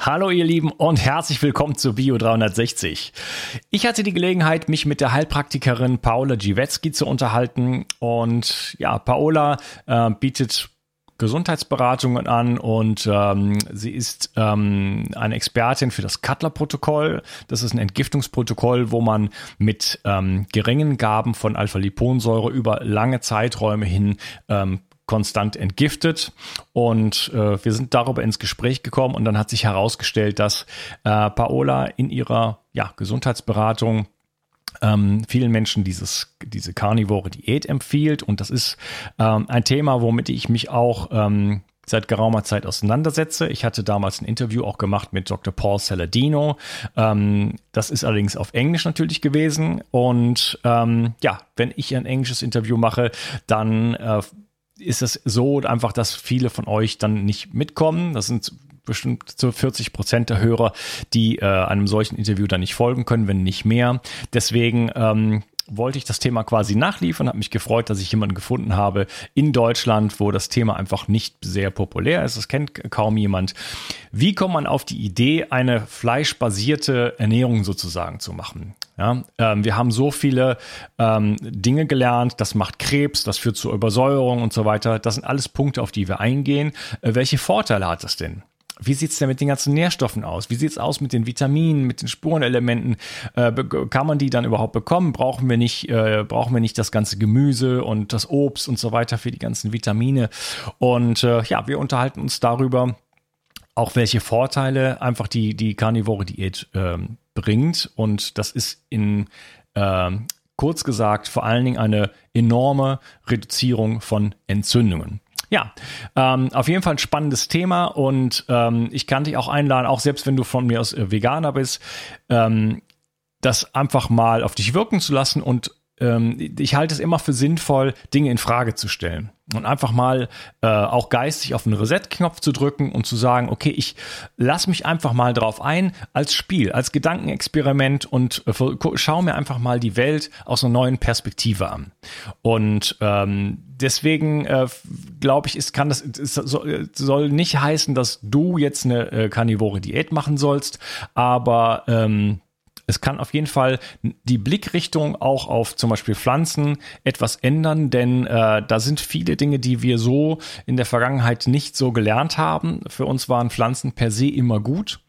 Hallo ihr Lieben und herzlich willkommen zu Bio 360. Ich hatte die Gelegenheit, mich mit der Heilpraktikerin Paola Giwetzki zu unterhalten und ja, Paola äh, bietet Gesundheitsberatungen an und ähm, sie ist ähm, eine Expertin für das Cutler-Protokoll. Das ist ein Entgiftungsprotokoll, wo man mit ähm, geringen Gaben von Alpha-Liponsäure über lange Zeiträume hin ähm, konstant entgiftet. Und äh, wir sind darüber ins Gespräch gekommen und dann hat sich herausgestellt, dass äh, Paola in ihrer ja, Gesundheitsberatung ähm, vielen Menschen dieses, diese karnivore Diät empfiehlt. Und das ist ähm, ein Thema, womit ich mich auch ähm, seit geraumer Zeit auseinandersetze. Ich hatte damals ein Interview auch gemacht mit Dr. Paul Saladino. Ähm, das ist allerdings auf Englisch natürlich gewesen. Und ähm, ja, wenn ich ein englisches Interview mache, dann äh, ist es so einfach, dass viele von euch dann nicht mitkommen. Das sind bestimmt zu 40 Prozent der Hörer, die äh, einem solchen Interview dann nicht folgen können, wenn nicht mehr. Deswegen ähm, wollte ich das Thema quasi nachliefern, habe mich gefreut, dass ich jemanden gefunden habe in Deutschland, wo das Thema einfach nicht sehr populär ist. Das kennt kaum jemand. Wie kommt man auf die Idee, eine fleischbasierte Ernährung sozusagen zu machen? Ja, ähm, wir haben so viele ähm, Dinge gelernt, das macht Krebs, das führt zu Übersäuerung und so weiter. Das sind alles Punkte, auf die wir eingehen. Äh, welche Vorteile hat das denn? Wie sieht's denn mit den ganzen Nährstoffen aus? Wie sieht's aus mit den Vitaminen, mit den Spurenelementen? Äh, kann man die dann überhaupt bekommen? Brauchen wir nicht, äh, brauchen wir nicht das ganze Gemüse und das Obst und so weiter für die ganzen Vitamine? Und äh, ja, wir unterhalten uns darüber, auch welche Vorteile einfach die, die Carnivore Diät ähm, bringt. Und das ist in äh, kurz gesagt vor allen Dingen eine enorme Reduzierung von Entzündungen. Ja, ähm, auf jeden Fall ein spannendes Thema und ähm, ich kann dich auch einladen, auch selbst wenn du von mir aus äh, Veganer bist, ähm, das einfach mal auf dich wirken zu lassen und ähm, ich halte es immer für sinnvoll, Dinge in Frage zu stellen und einfach mal äh, auch geistig auf den Reset-Knopf zu drücken und zu sagen, okay, ich lasse mich einfach mal drauf ein als Spiel, als Gedankenexperiment und äh, schaue mir einfach mal die Welt aus einer neuen Perspektive an. Und ähm, deswegen äh, glaube ich, ist, kann das es soll nicht heißen, dass du jetzt eine äh, karnivore Diät machen sollst, aber ähm, es kann auf jeden Fall die Blickrichtung auch auf zum Beispiel Pflanzen etwas ändern, denn äh, da sind viele Dinge, die wir so in der Vergangenheit nicht so gelernt haben. Für uns waren Pflanzen per se immer gut.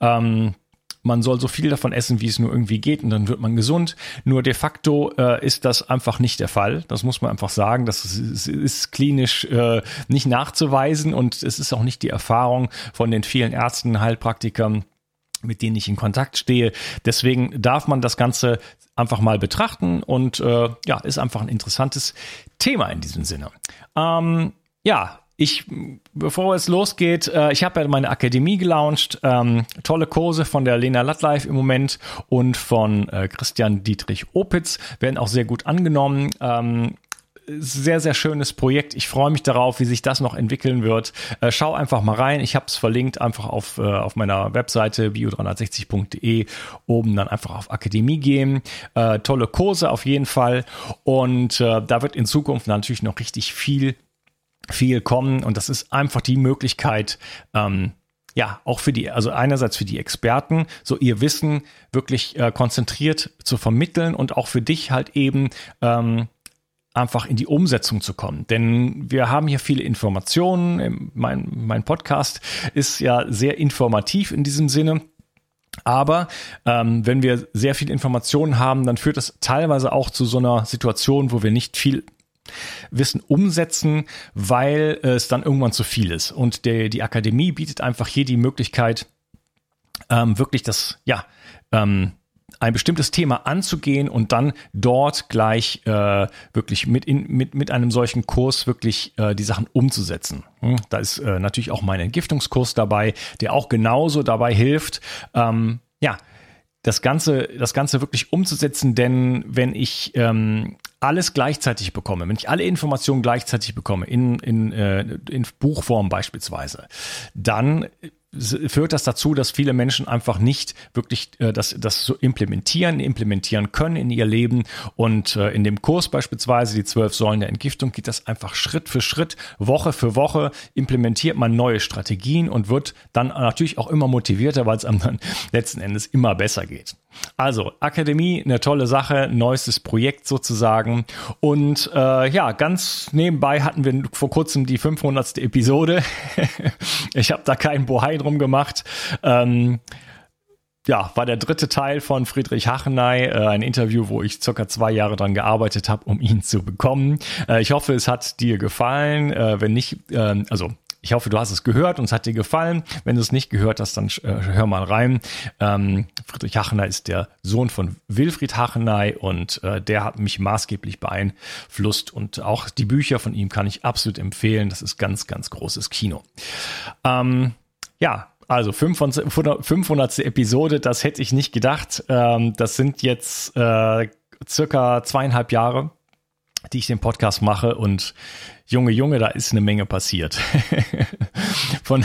Ähm, man soll so viel davon essen, wie es nur irgendwie geht und dann wird man gesund. Nur de facto äh, ist das einfach nicht der Fall. Das muss man einfach sagen. Das ist, ist klinisch äh, nicht nachzuweisen und es ist auch nicht die Erfahrung von den vielen Ärzten, Heilpraktikern, mit denen ich in Kontakt stehe. Deswegen darf man das Ganze einfach mal betrachten und äh, ja, ist einfach ein interessantes Thema in diesem Sinne. Ähm, ja, ich, bevor es losgeht, äh, ich habe ja meine Akademie gelauncht, ähm, tolle Kurse von der Lena Lattleif im Moment und von äh, Christian Dietrich Opitz werden auch sehr gut angenommen. Ähm, sehr, sehr schönes Projekt. Ich freue mich darauf, wie sich das noch entwickeln wird. Äh, schau einfach mal rein. Ich habe es verlinkt einfach auf, äh, auf meiner Webseite bio360.de. Oben dann einfach auf Akademie gehen. Äh, tolle Kurse auf jeden Fall. Und äh, da wird in Zukunft natürlich noch richtig viel, viel kommen. Und das ist einfach die Möglichkeit, ähm, ja, auch für die, also einerseits für die Experten, so ihr Wissen wirklich äh, konzentriert zu vermitteln und auch für dich halt eben ähm, einfach in die Umsetzung zu kommen. Denn wir haben hier viele Informationen. Mein, mein Podcast ist ja sehr informativ in diesem Sinne. Aber ähm, wenn wir sehr viel Informationen haben, dann führt das teilweise auch zu so einer Situation, wo wir nicht viel Wissen umsetzen, weil es dann irgendwann zu viel ist. Und der, die Akademie bietet einfach hier die Möglichkeit, ähm, wirklich das, ja, ähm, ein bestimmtes Thema anzugehen und dann dort gleich äh, wirklich mit, in, mit, mit einem solchen Kurs wirklich äh, die Sachen umzusetzen. Hm, da ist äh, natürlich auch mein Entgiftungskurs dabei, der auch genauso dabei hilft, ähm, ja, das Ganze, das Ganze wirklich umzusetzen, denn wenn ich ähm, alles gleichzeitig bekomme, wenn ich alle Informationen gleichzeitig bekomme, in, in, äh, in Buchform beispielsweise, dann führt das dazu, dass viele Menschen einfach nicht wirklich äh, das, das so implementieren, implementieren können in ihr Leben. Und äh, in dem Kurs beispielsweise, die zwölf Säulen der Entgiftung, geht das einfach Schritt für Schritt, Woche für Woche, implementiert man neue Strategien und wird dann natürlich auch immer motivierter, weil es einem dann letzten Endes immer besser geht. Also, Akademie, eine tolle Sache, neuestes Projekt sozusagen. Und äh, ja, ganz nebenbei hatten wir vor kurzem die 500. Episode. ich habe da keinen Bohai drum gemacht. Ähm, ja, war der dritte Teil von Friedrich Hachenay, äh, ein Interview, wo ich circa zwei Jahre dran gearbeitet habe, um ihn zu bekommen. Äh, ich hoffe, es hat dir gefallen. Äh, wenn nicht, äh, also ich hoffe, du hast es gehört und es hat dir gefallen. Wenn du es nicht gehört hast, dann äh, hör mal rein. Ähm, Friedrich Hachenay ist der Sohn von Wilfried Hachenay und äh, der hat mich maßgeblich beeinflusst und auch die Bücher von ihm kann ich absolut empfehlen. Das ist ganz, ganz großes Kino. Ähm, ja, also 500, 500. Episode, das hätte ich nicht gedacht. Ähm, das sind jetzt äh, circa zweieinhalb Jahre, die ich den Podcast mache und Junge, Junge, da ist eine Menge passiert. von,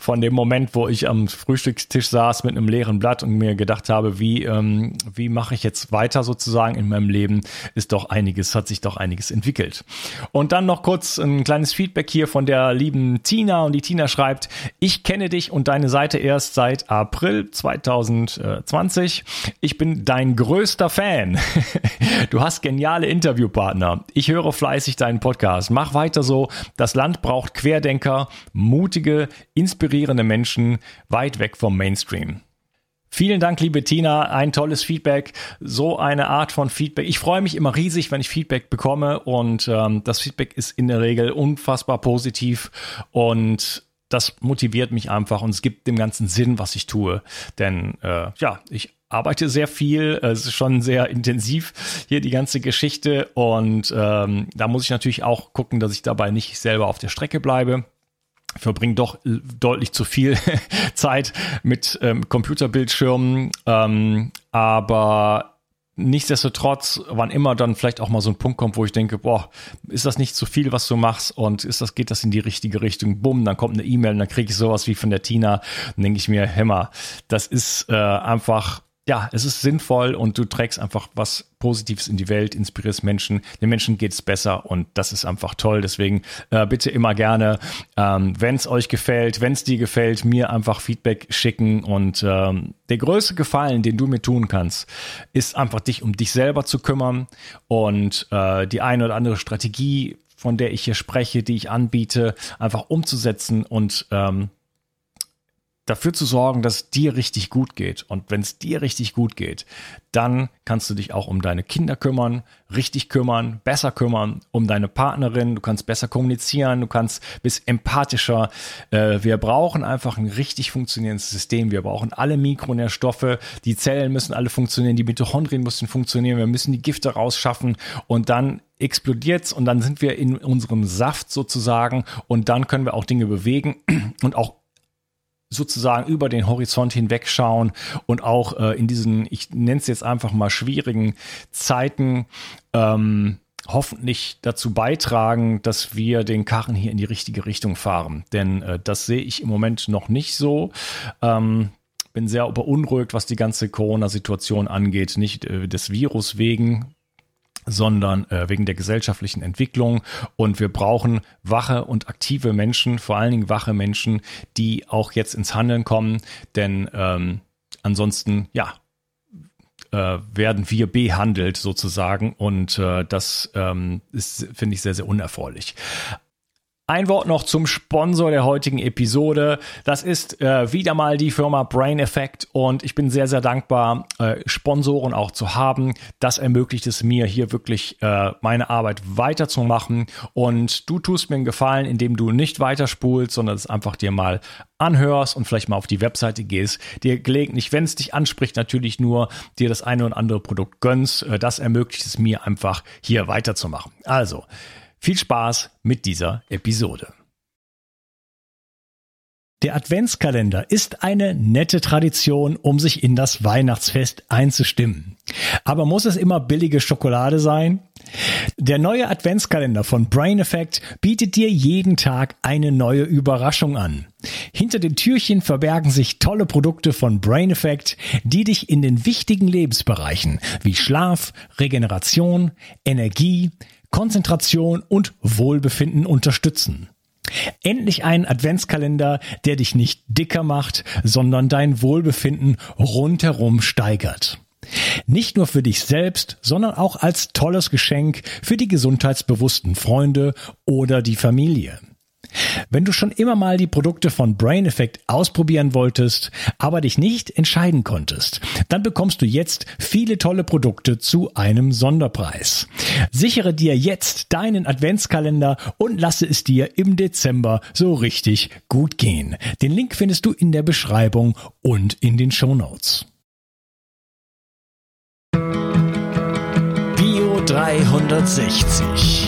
von dem Moment, wo ich am Frühstückstisch saß mit einem leeren Blatt und mir gedacht habe, wie, ähm, wie mache ich jetzt weiter sozusagen in meinem Leben, ist doch einiges, hat sich doch einiges entwickelt. Und dann noch kurz ein kleines Feedback hier von der lieben Tina und die Tina schreibt, ich kenne dich und deine Seite erst seit April 2020. Ich bin dein größter Fan. Du hast geniale Interviewpartner. Ich höre fleißig deinen Podcast. Mach weiter so. Das Land braucht Querdenker, mutige, inspirierende Menschen weit weg vom Mainstream. Vielen Dank, liebe Tina. Ein tolles Feedback. So eine Art von Feedback. Ich freue mich immer riesig, wenn ich Feedback bekomme und ähm, das Feedback ist in der Regel unfassbar positiv und das motiviert mich einfach und es gibt dem ganzen Sinn, was ich tue. Denn äh, ja, ich arbeite sehr viel, es ist schon sehr intensiv hier die ganze Geschichte und ähm, da muss ich natürlich auch gucken, dass ich dabei nicht selber auf der Strecke bleibe verbringe doch deutlich zu viel Zeit mit ähm, Computerbildschirmen, ähm, aber Nichtsdestotrotz, wann immer dann vielleicht auch mal so ein Punkt kommt, wo ich denke, boah, ist das nicht zu viel, was du machst und ist das, geht das in die richtige Richtung? Bumm, dann kommt eine E-Mail und dann kriege ich sowas wie von der Tina. Dann denke ich mir, Hämmer, das ist äh, einfach ja, es ist sinnvoll und du trägst einfach was Positives in die Welt, inspirierst Menschen, den Menschen geht es besser und das ist einfach toll. Deswegen äh, bitte immer gerne, ähm, wenn es euch gefällt, wenn es dir gefällt, mir einfach Feedback schicken und ähm, der größte Gefallen, den du mir tun kannst, ist einfach dich um dich selber zu kümmern und äh, die eine oder andere Strategie, von der ich hier spreche, die ich anbiete, einfach umzusetzen und ähm, dafür zu sorgen, dass es dir richtig gut geht. Und wenn es dir richtig gut geht, dann kannst du dich auch um deine Kinder kümmern, richtig kümmern, besser kümmern, um deine Partnerin. Du kannst besser kommunizieren, du kannst bist empathischer. Äh, wir brauchen einfach ein richtig funktionierendes System. Wir brauchen alle Mikronährstoffe. Die Zellen müssen alle funktionieren, die Mitochondrien müssen funktionieren. Wir müssen die Gifte rausschaffen und dann explodiert's und dann sind wir in unserem Saft sozusagen und dann können wir auch Dinge bewegen und auch sozusagen über den Horizont hinwegschauen und auch äh, in diesen, ich nenne es jetzt einfach mal schwierigen Zeiten, ähm, hoffentlich dazu beitragen, dass wir den Karren hier in die richtige Richtung fahren. Denn äh, das sehe ich im Moment noch nicht so. Ähm, bin sehr beunruhigt, was die ganze Corona-Situation angeht. Nicht äh, des Virus wegen, sondern äh, wegen der gesellschaftlichen Entwicklung. Und wir brauchen wache und aktive Menschen, vor allen Dingen wache Menschen, die auch jetzt ins Handeln kommen, denn ähm, ansonsten, ja, äh, werden wir behandelt sozusagen und äh, das ähm, ist, finde ich, sehr, sehr unerfreulich. Ein Wort noch zum Sponsor der heutigen Episode. Das ist äh, wieder mal die Firma Brain Effect und ich bin sehr, sehr dankbar, äh, Sponsoren auch zu haben. Das ermöglicht es mir hier wirklich äh, meine Arbeit weiterzumachen und du tust mir einen Gefallen, indem du nicht weiterspulst, sondern es einfach dir mal anhörst und vielleicht mal auf die Webseite gehst, dir gelegentlich, wenn es dich anspricht, natürlich nur dir das eine oder andere Produkt gönnst. Äh, das ermöglicht es mir einfach hier weiterzumachen. Also, viel Spaß mit dieser Episode. Der Adventskalender ist eine nette Tradition, um sich in das Weihnachtsfest einzustimmen. Aber muss es immer billige Schokolade sein? Der neue Adventskalender von Brain Effect bietet dir jeden Tag eine neue Überraschung an. Hinter den Türchen verbergen sich tolle Produkte von Brain Effect, die dich in den wichtigen Lebensbereichen wie Schlaf, Regeneration, Energie, Konzentration und Wohlbefinden unterstützen. Endlich ein Adventskalender, der dich nicht dicker macht, sondern dein Wohlbefinden rundherum steigert. Nicht nur für dich selbst, sondern auch als tolles Geschenk für die gesundheitsbewussten Freunde oder die Familie. Wenn du schon immer mal die Produkte von Brain Effect ausprobieren wolltest, aber dich nicht entscheiden konntest, dann bekommst du jetzt viele tolle Produkte zu einem Sonderpreis. Sichere dir jetzt deinen Adventskalender und lasse es dir im Dezember so richtig gut gehen. Den Link findest du in der Beschreibung und in den Show Notes. 360.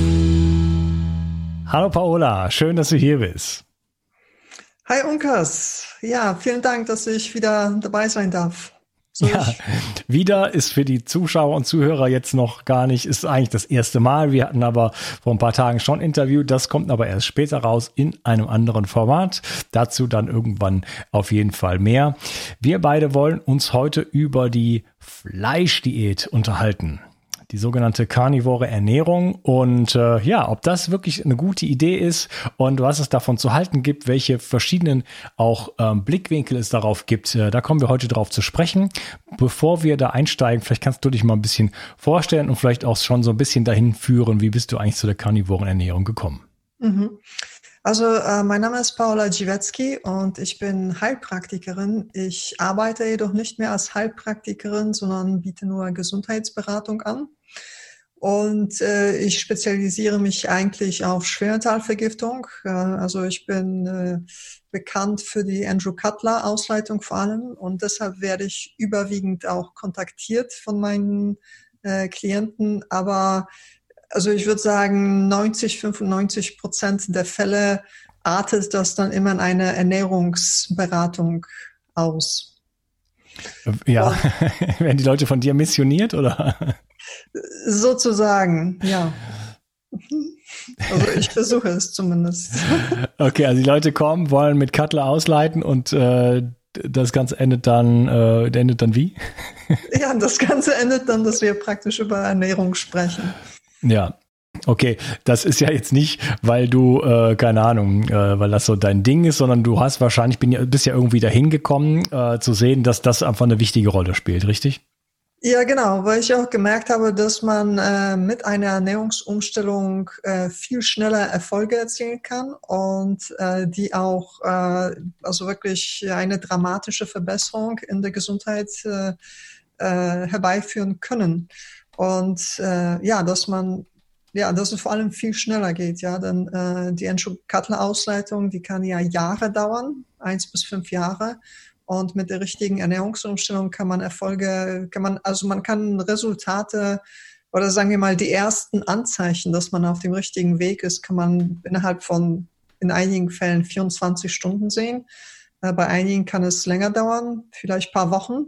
Hallo Paola, schön, dass du hier bist. Hi Unkas. Ja, vielen Dank, dass ich wieder dabei sein darf. So ja, wieder ist für die Zuschauer und Zuhörer jetzt noch gar nicht, ist eigentlich das erste Mal. Wir hatten aber vor ein paar Tagen schon ein Interview. Das kommt aber erst später raus in einem anderen Format. Dazu dann irgendwann auf jeden Fall mehr. Wir beide wollen uns heute über die Fleischdiät unterhalten die sogenannte karnivore Ernährung und äh, ja, ob das wirklich eine gute Idee ist und was es davon zu halten gibt, welche verschiedenen auch ähm, Blickwinkel es darauf gibt, äh, da kommen wir heute drauf zu sprechen. Bevor wir da einsteigen, vielleicht kannst du dich mal ein bisschen vorstellen und vielleicht auch schon so ein bisschen dahin führen, wie bist du eigentlich zu der karnivoren Ernährung gekommen? Mhm. Also äh, mein Name ist Paula Dziwecki und ich bin Heilpraktikerin. Ich arbeite jedoch nicht mehr als Heilpraktikerin, sondern biete nur Gesundheitsberatung an. Und äh, ich spezialisiere mich eigentlich auf Schwermetallvergiftung. Äh, also ich bin äh, bekannt für die Andrew Cutler Ausleitung vor allem und deshalb werde ich überwiegend auch kontaktiert von meinen äh, Klienten. Aber also ich würde sagen, 90, 95 Prozent der Fälle artet das dann immer in eine Ernährungsberatung aus. Ja, werden die Leute von dir missioniert oder? Sozusagen, ja. Also ich versuche es zumindest. Okay, also die Leute kommen, wollen mit Cutler ausleiten und äh, das Ganze endet dann, äh, endet dann wie? Ja, das Ganze endet dann, dass wir praktisch über Ernährung sprechen. Ja, Okay, das ist ja jetzt nicht, weil du, äh, keine Ahnung, äh, weil das so dein Ding ist, sondern du hast wahrscheinlich, bin ja, bist ja irgendwie dahin gekommen, äh, zu sehen, dass das einfach eine wichtige Rolle spielt, richtig? Ja, genau, weil ich auch gemerkt habe, dass man äh, mit einer Ernährungsumstellung äh, viel schneller Erfolge erzielen kann und äh, die auch äh, also wirklich eine dramatische Verbesserung in der Gesundheit äh, äh, herbeiführen können. Und ja, dass man ja, dass es vor allem viel schneller geht, ja, denn die Entschuldigung-Ausleitung, die kann ja Jahre dauern, eins bis fünf Jahre. Und mit der richtigen Ernährungsumstellung kann man Erfolge, kann man, also man kann Resultate oder sagen wir mal die ersten Anzeichen, dass man auf dem richtigen Weg ist, kann man innerhalb von in einigen Fällen 24 Stunden sehen. Äh, bei einigen kann es länger dauern, vielleicht paar Wochen.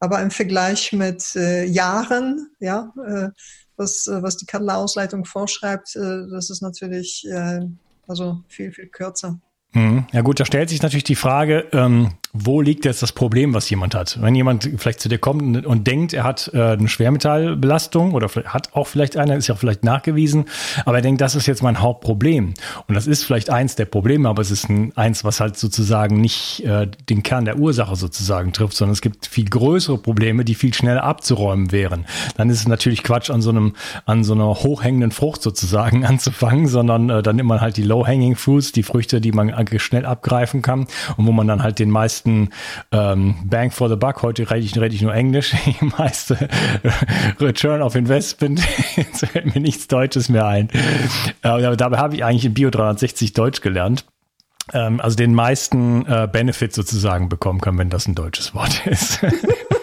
Aber im Vergleich mit äh, Jahren, ja, äh, was, äh, was die Kaddler-Ausleitung vorschreibt, äh, das ist natürlich äh, also viel, viel kürzer. Mhm. Ja gut, da stellt sich natürlich die Frage, ähm, wo liegt jetzt das Problem, was jemand hat? Wenn jemand vielleicht zu dir kommt und, denkt, er hat äh, eine Schwermetallbelastung oder hat auch vielleicht eine, ist ja vielleicht nachgewiesen, aber er denkt, das ist jetzt mein Hauptproblem. Und das ist vielleicht eins der Probleme, aber es ist ein, eins, was halt sozusagen nicht äh, den Kern der Ursache sozusagen trifft, sondern es gibt viel größere Probleme, die viel schneller abzuräumen wären. Dann ist es natürlich Quatsch, an so einem, an so einer hochhängenden Frucht sozusagen anzufangen, sondern äh, dann nimmt man halt die low-hanging fruits, die Früchte, die man schnell abgreifen kann und wo man dann halt den meisten meisten ähm, Bang for the Buck, heute rede ich, rede ich nur Englisch, die meiste Return of Investment, jetzt fällt mir nichts Deutsches mehr ein. Äh, aber dabei habe ich eigentlich in Bio 360 Deutsch gelernt ähm, also den meisten äh, Benefit sozusagen bekommen kann, wenn das ein deutsches Wort ist.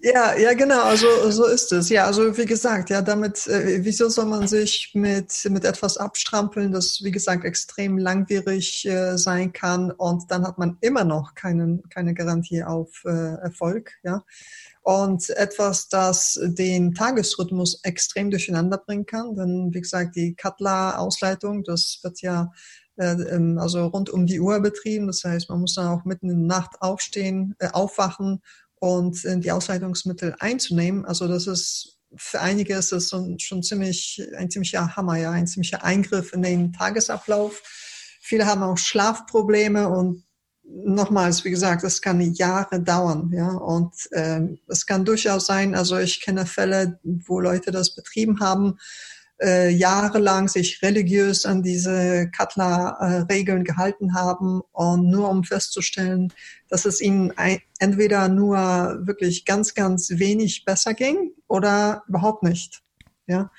Ja, ja, genau, also so ist es. Ja, also wie gesagt, ja, damit, äh, wieso soll man sich mit, mit etwas abstrampeln, das, wie gesagt, extrem langwierig äh, sein kann und dann hat man immer noch keinen, keine Garantie auf äh, Erfolg, ja. Und etwas, das den Tagesrhythmus extrem durcheinander bringen kann, denn wie gesagt, die Cutler-Ausleitung, das wird ja äh, ähm, also rund um die Uhr betrieben. Das heißt, man muss dann auch mitten in der Nacht aufstehen, äh, aufwachen und die Ausleitungsmittel einzunehmen. Also das ist für einige ist das schon ziemlich, ein ziemlicher Hammer, ja, ein ziemlicher Eingriff in den Tagesablauf. Viele haben auch Schlafprobleme und nochmals, wie gesagt, das kann Jahre dauern, ja, und ähm, es kann durchaus sein, also ich kenne Fälle, wo Leute das betrieben haben, äh, jahrelang sich religiös an diese Cutler-Regeln gehalten haben und nur um festzustellen, dass es ihnen entweder nur wirklich ganz, ganz wenig besser ging oder überhaupt nicht. Ja.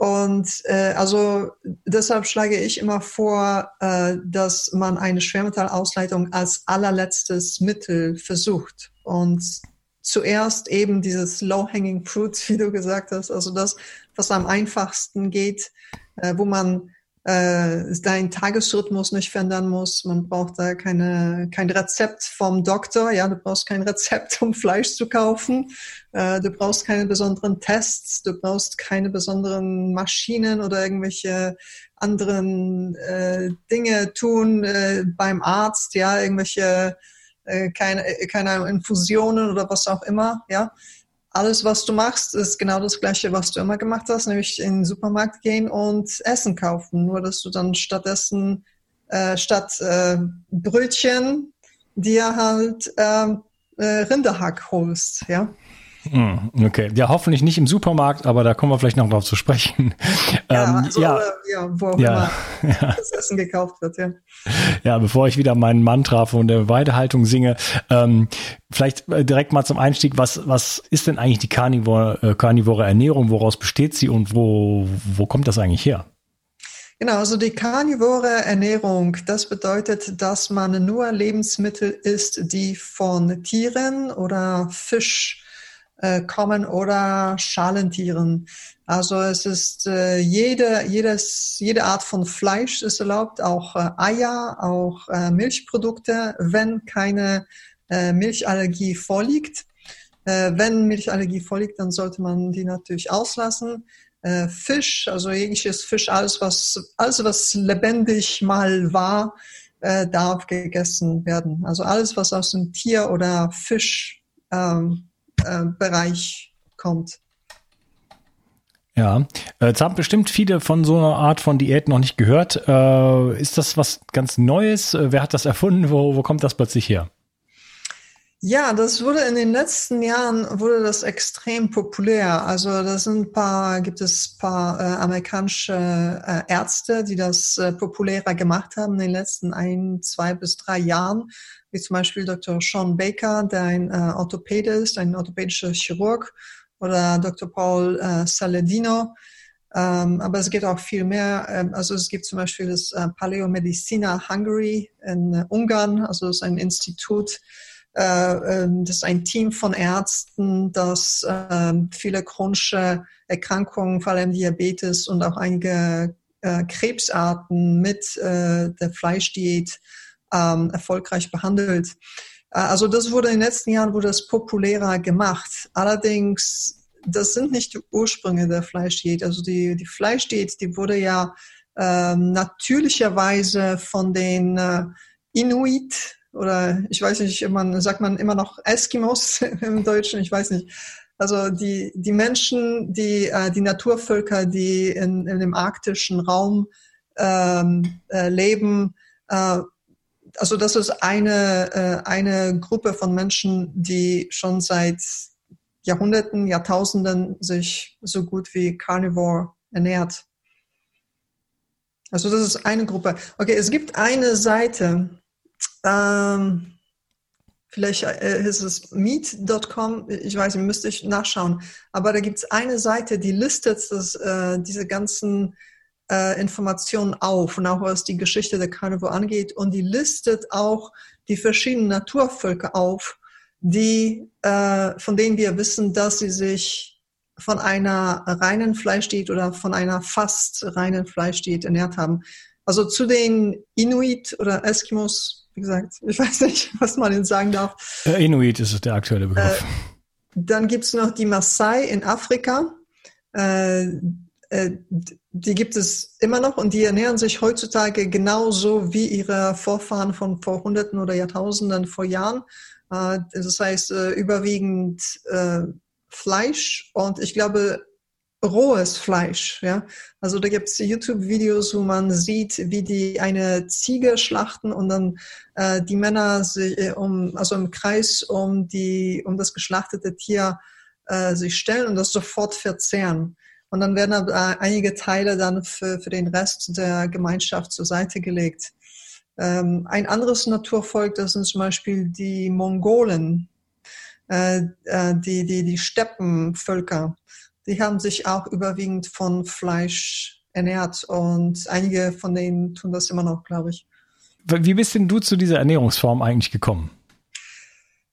Und äh, also deshalb schlage ich immer vor, äh, dass man eine Schwermetallausleitung als allerletztes Mittel versucht. Und zuerst eben dieses Low-Hanging Fruit, wie du gesagt hast, also das, was am einfachsten geht, äh, wo man äh, deinen Tagesrhythmus nicht verändern muss. Man braucht da keine, kein Rezept vom Doktor. Ja, du brauchst kein Rezept, um Fleisch zu kaufen. Äh, du brauchst keine besonderen Tests. Du brauchst keine besonderen Maschinen oder irgendwelche anderen äh, Dinge tun äh, beim Arzt. Ja, irgendwelche äh, keine, keine Infusionen oder was auch immer. Ja, alles, was du machst, ist genau das Gleiche, was du immer gemacht hast, nämlich in den Supermarkt gehen und Essen kaufen. Nur, dass du dann stattdessen äh, statt äh, Brötchen dir halt ähm, äh, Rinderhack holst, ja. Hm, okay, ja, hoffentlich nicht im Supermarkt, aber da kommen wir vielleicht noch drauf zu sprechen. Ja, ähm, also, ja, äh, ja, wo auch ja, immer ja. das Essen gekauft wird, ja. Ja, bevor ich wieder meinen Mantra von der Weidehaltung singe, ähm, vielleicht äh, direkt mal zum Einstieg, was, was ist denn eigentlich die Carnivore, äh, Carnivore Ernährung, woraus besteht sie und wo, wo kommt das eigentlich her? Genau, also die karnivore Ernährung, das bedeutet, dass man nur Lebensmittel isst, die von Tieren oder Fisch äh, kommen oder Schalentieren. Also es ist äh, jede, jedes, jede Art von Fleisch ist erlaubt, auch äh, Eier, auch äh, Milchprodukte, wenn keine äh, Milchallergie vorliegt. Äh, wenn Milchallergie vorliegt, dann sollte man die natürlich auslassen. Äh, Fisch, also jegliches Fisch, alles was, alles was lebendig mal war, äh, darf gegessen werden. Also alles, was aus dem Tier oder Fisch ähm, Bereich kommt. Ja, äh, jetzt haben bestimmt viele von so einer Art von Diät noch nicht gehört. Äh, ist das was ganz Neues? Äh, wer hat das erfunden? Wo, wo kommt das plötzlich her? Ja, das wurde in den letzten Jahren wurde das extrem populär. Also da sind paar, gibt es paar äh, amerikanische äh, Ärzte, die das äh, populärer gemacht haben in den letzten ein, zwei bis drei Jahren wie zum Beispiel Dr. Sean Baker, der ein äh, Orthopäde ist, ein orthopädischer Chirurg, oder Dr. Paul äh, Saladino. Ähm, aber es geht auch viel mehr. Ähm, also es gibt zum Beispiel das äh, Paläomedicina Hungary in äh, Ungarn, also das ist ein Institut, das ist ein Team von Ärzten, das äh, viele chronische Erkrankungen, vor allem Diabetes und auch einige äh, Krebsarten mit äh, der Fleischdiät ähm, erfolgreich behandelt. Äh, also das wurde in den letzten Jahren wurde das populärer gemacht. Allerdings, das sind nicht die Ursprünge der Fleischdiät. Also die, die Fleischdiät, die wurde ja ähm, natürlicherweise von den äh, Inuit oder ich weiß nicht, man sagt man immer noch Eskimos im Deutschen, ich weiß nicht. Also die, die Menschen, die, äh, die Naturvölker, die in, in dem arktischen Raum ähm, äh, leben, äh, also das ist eine, äh, eine Gruppe von Menschen, die schon seit Jahrhunderten, Jahrtausenden sich so gut wie Carnivore ernährt. Also das ist eine Gruppe. Okay, es gibt eine Seite, ähm, vielleicht äh, ist es meet.com, ich weiß nicht, müsste ich nachschauen. Aber da gibt es eine Seite, die listet das, äh, diese ganzen äh, Informationen auf und auch was die Geschichte der Carnivore angeht. Und die listet auch die verschiedenen Naturvölker auf, die, äh, von denen wir wissen, dass sie sich von einer reinen Fleischdiät oder von einer fast reinen Fleischdiät ernährt haben. Also zu den Inuit oder Eskimos, wie gesagt, ich weiß nicht, was man ihnen sagen darf. Äh, Inuit ist der aktuelle Begriff. Äh, dann gibt es noch die Maasai in Afrika. Äh, äh, die gibt es immer noch und die ernähren sich heutzutage genauso wie ihre Vorfahren von vor Hunderten oder Jahrtausenden vor Jahren. Äh, das heißt äh, überwiegend Fleisch und ich glaube rohes Fleisch. Ja? Also da gibt es YouTube-Videos, wo man sieht, wie die eine Ziege schlachten und dann äh, die Männer sich um, also im Kreis um die um das geschlachtete Tier äh, sich stellen und das sofort verzehren. Und dann werden aber einige Teile dann für, für den Rest der Gemeinschaft zur Seite gelegt. Ähm, ein anderes Naturvolk, das sind zum Beispiel die Mongolen, äh, äh, die, die, die Steppenvölker. Die haben sich auch überwiegend von Fleisch ernährt und einige von denen tun das immer noch, glaube ich. Wie bist denn du zu dieser Ernährungsform eigentlich gekommen?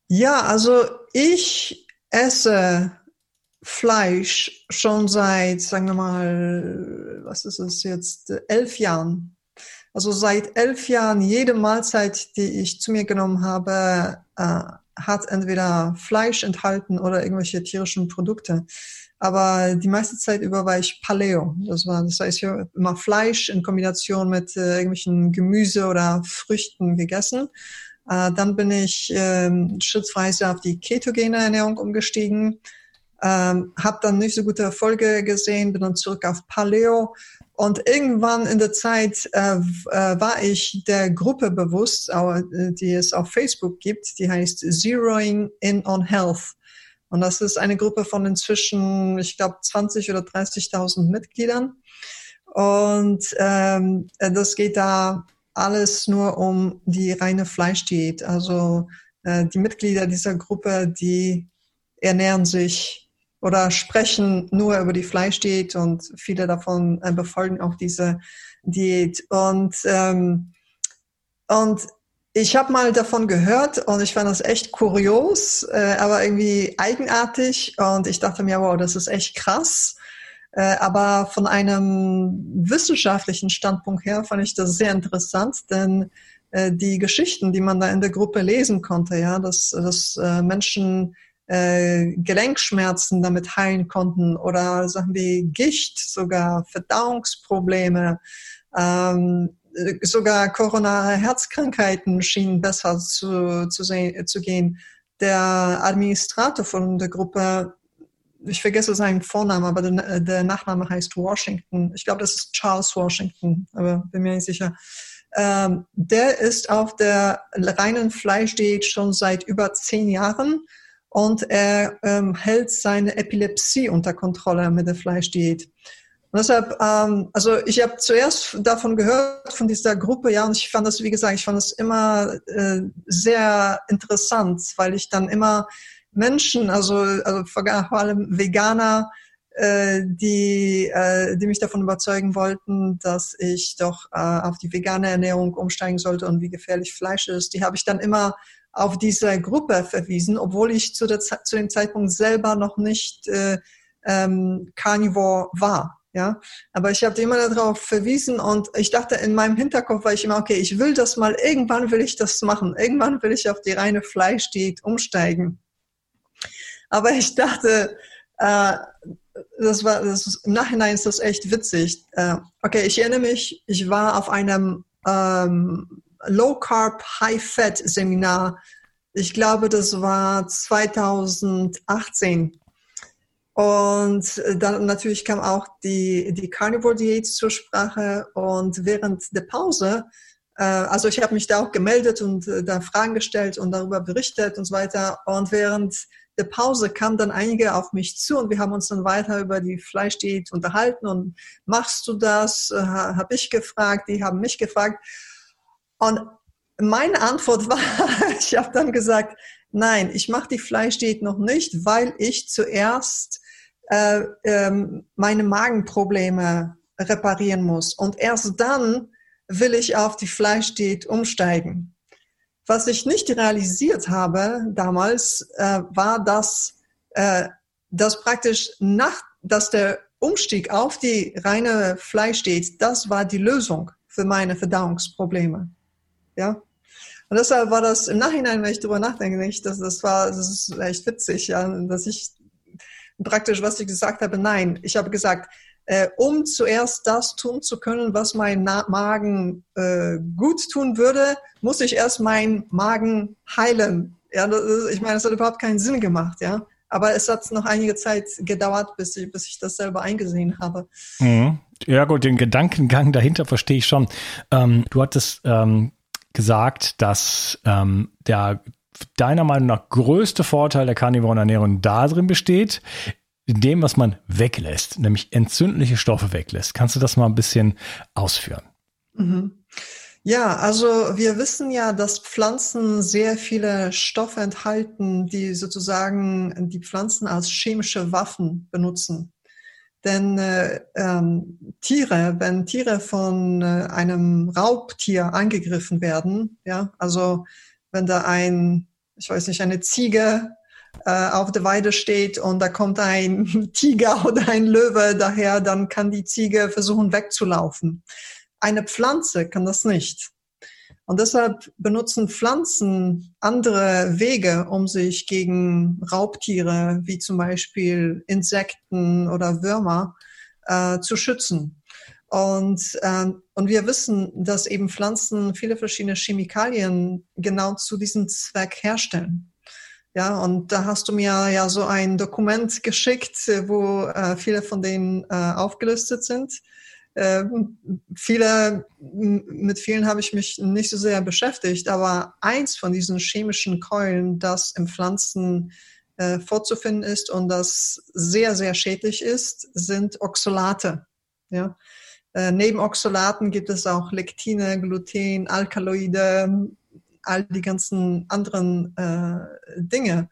Ja, also ich esse Fleisch schon seit, sagen wir mal, was ist es jetzt, elf Jahren. Also seit elf Jahren, jede Mahlzeit, die ich zu mir genommen habe, äh, hat entweder Fleisch enthalten oder irgendwelche tierischen Produkte. Aber die meiste Zeit über war ich Paleo. Das war, das heißt, ich habe immer Fleisch in Kombination mit äh, irgendwelchen Gemüse oder Früchten gegessen. Äh, dann bin ich äh, schrittweise auf die ketogene Ernährung umgestiegen ähm, habe dann nicht so gute Erfolge gesehen, bin dann zurück auf Paleo und irgendwann in der Zeit äh, äh, war ich der Gruppe bewusst, äh, die es auf Facebook gibt, die heißt Zeroing in on Health. Und das ist eine Gruppe von inzwischen, ich glaube, 20 oder 30.000 Mitgliedern. Und ähm, das geht da alles nur um die reine Fleischdiät. Also äh, die Mitglieder dieser Gruppe, die ernähren sich oder sprechen nur über die Fleischdiät und viele davon äh, befolgen auch diese Diät. Und, ähm, und ich habe mal davon gehört und ich fand das echt kurios, äh, aber irgendwie eigenartig. Und ich dachte mir, wow, das ist echt krass. Äh, aber von einem wissenschaftlichen Standpunkt her fand ich das sehr interessant, denn äh, die Geschichten, die man da in der Gruppe lesen konnte, ja, dass, dass äh, Menschen äh, Gelenkschmerzen damit heilen konnten oder Sachen wie Gicht, sogar Verdauungsprobleme, ähm, sogar koronare Herzkrankheiten schienen besser zu, zu, zu gehen. Der Administrator von der Gruppe, ich vergesse seinen Vornamen, aber der, der Nachname heißt Washington. Ich glaube, das ist Charles Washington, aber bin mir nicht sicher. Ähm, der ist auf der reinen Fleischdiät schon seit über zehn Jahren und er ähm, hält seine Epilepsie unter Kontrolle mit der Fleischdiät. Und deshalb, ähm, also ich habe zuerst davon gehört, von dieser Gruppe, ja, und ich fand das, wie gesagt, ich fand das immer äh, sehr interessant, weil ich dann immer Menschen, also, also vor allem Veganer, äh, die, äh, die mich davon überzeugen wollten, dass ich doch äh, auf die vegane Ernährung umsteigen sollte und wie gefährlich Fleisch ist, die habe ich dann immer auf diese Gruppe verwiesen, obwohl ich zu, der, zu dem Zeitpunkt selber noch nicht äh, ähm, Carnivore war. Ja, aber ich habe immer darauf verwiesen und ich dachte in meinem Hinterkopf war ich immer, okay, ich will das mal, irgendwann will ich das machen, irgendwann will ich auf die reine Fleischdiät umsteigen. Aber ich dachte, äh, das war, das, im Nachhinein ist das echt witzig. Äh, okay, ich erinnere mich, ich war auf einem ähm, Low Carb, High Fat Seminar. Ich glaube, das war 2018. Und dann natürlich kam auch die, die Carnivore Diät zur Sprache. Und während der Pause, äh, also ich habe mich da auch gemeldet und äh, da Fragen gestellt und darüber berichtet und so weiter. Und während der Pause kamen dann einige auf mich zu und wir haben uns dann weiter über die Fleischdiät unterhalten. Und machst du das? Äh, habe ich gefragt, die haben mich gefragt. Und meine Antwort war, ich habe dann gesagt, nein, ich mache die Fleischdiät noch nicht, weil ich zuerst äh, ähm, meine Magenprobleme reparieren muss. Und erst dann will ich auf die Fleischdiät umsteigen. Was ich nicht realisiert habe damals, äh, war, dass, äh, dass praktisch nach, dass der Umstieg auf die reine Fleischdiät, das war die Lösung für meine Verdauungsprobleme. Ja. Und deshalb war das im Nachhinein, wenn ich darüber nachdenke, nicht, dass das war, das ist echt witzig, ja, dass ich praktisch, was ich gesagt habe, nein, ich habe gesagt, äh, um zuerst das tun zu können, was mein Na Magen äh, gut tun würde, muss ich erst meinen Magen heilen. Ja, ist, ich meine, das hat überhaupt keinen Sinn gemacht, ja. Aber es hat noch einige Zeit gedauert, bis ich, bis ich das selber eingesehen habe. Mhm. Ja gut, den Gedankengang dahinter verstehe ich schon. Ähm, du hattest ähm, gesagt, dass ähm, der deiner Meinung nach größte Vorteil der karnivoren Ernährung darin besteht, in dem, was man weglässt, nämlich entzündliche Stoffe weglässt. Kannst du das mal ein bisschen ausführen? Mhm. Ja, also wir wissen ja, dass Pflanzen sehr viele Stoffe enthalten, die sozusagen die Pflanzen als chemische Waffen benutzen. Denn äh, ähm, Tiere, wenn Tiere von äh, einem Raubtier angegriffen werden, ja, also wenn da ein, ich weiß nicht, eine Ziege äh, auf der Weide steht und da kommt ein Tiger oder ein Löwe daher, dann kann die Ziege versuchen wegzulaufen. Eine Pflanze kann das nicht. Und deshalb benutzen Pflanzen andere Wege, um sich gegen Raubtiere wie zum Beispiel Insekten oder Würmer äh, zu schützen. Und, äh, und wir wissen, dass eben Pflanzen viele verschiedene Chemikalien genau zu diesem Zweck herstellen. Ja, und da hast du mir ja so ein Dokument geschickt, wo äh, viele von denen äh, aufgelistet sind. Äh, viele, mit vielen habe ich mich nicht so sehr beschäftigt, aber eins von diesen chemischen Keulen, das im Pflanzen äh, vorzufinden ist und das sehr, sehr schädlich ist, sind Oxalate. Ja? Äh, neben Oxalaten gibt es auch Lektine, Gluten, Alkaloide, all die ganzen anderen äh, Dinge.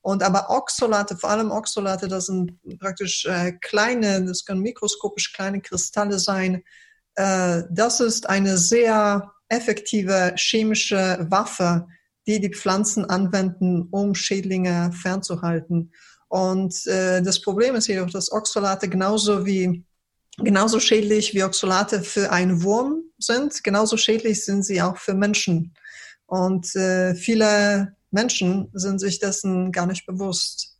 Und aber Oxalate, vor allem Oxalate, das sind praktisch äh, kleine, das können mikroskopisch kleine Kristalle sein. Äh, das ist eine sehr effektive chemische Waffe, die die Pflanzen anwenden, um Schädlinge fernzuhalten. Und äh, das Problem ist jedoch, dass Oxalate genauso wie genauso schädlich wie Oxalate für einen Wurm sind, genauso schädlich sind sie auch für Menschen. Und äh, viele Menschen sind sich dessen gar nicht bewusst.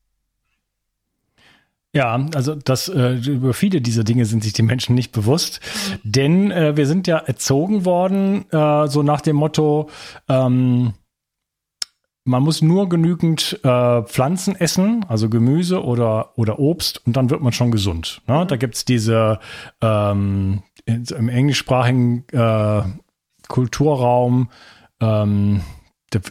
Ja, also das äh, über viele dieser Dinge sind sich die Menschen nicht bewusst, mhm. denn äh, wir sind ja erzogen worden äh, so nach dem Motto, ähm, man muss nur genügend äh, Pflanzen essen, also Gemüse oder oder Obst, und dann wird man schon gesund. Ne? Da gibt's diese ähm, im englischsprachigen äh, Kulturraum ähm,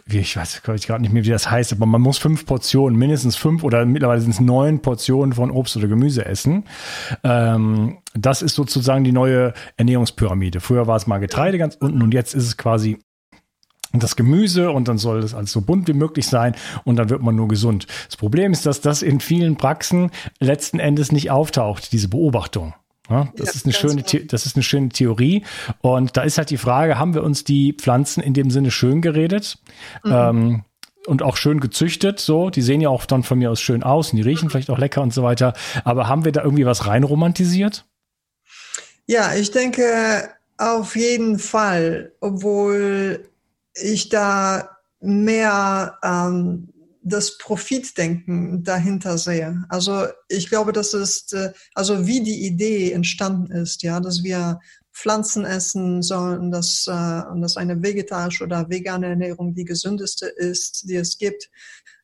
ich weiß gerade nicht mehr, wie das heißt, aber man muss fünf Portionen, mindestens fünf oder mittlerweile sind es neun Portionen von Obst oder Gemüse essen. Ähm, das ist sozusagen die neue Ernährungspyramide. Früher war es mal Getreide ganz unten und jetzt ist es quasi das Gemüse und dann soll es alles so bunt wie möglich sein und dann wird man nur gesund. Das Problem ist, dass das in vielen Praxen letzten Endes nicht auftaucht, diese Beobachtung. Ja, das, ja, ist eine schöne, das ist eine schöne Theorie. Und da ist halt die Frage, haben wir uns die Pflanzen in dem Sinne schön geredet? Mhm. Ähm, und auch schön gezüchtet, so. Die sehen ja auch dann von mir aus schön aus und die riechen mhm. vielleicht auch lecker und so weiter. Aber haben wir da irgendwie was rein romantisiert? Ja, ich denke auf jeden Fall, obwohl ich da mehr ähm, das Profitdenken dahinter sehe. Also ich glaube, das ist äh, also wie die Idee entstanden ist, ja, dass wir Pflanzen essen sollen, dass, äh, dass eine vegetarische oder vegane Ernährung die gesündeste ist, die es gibt.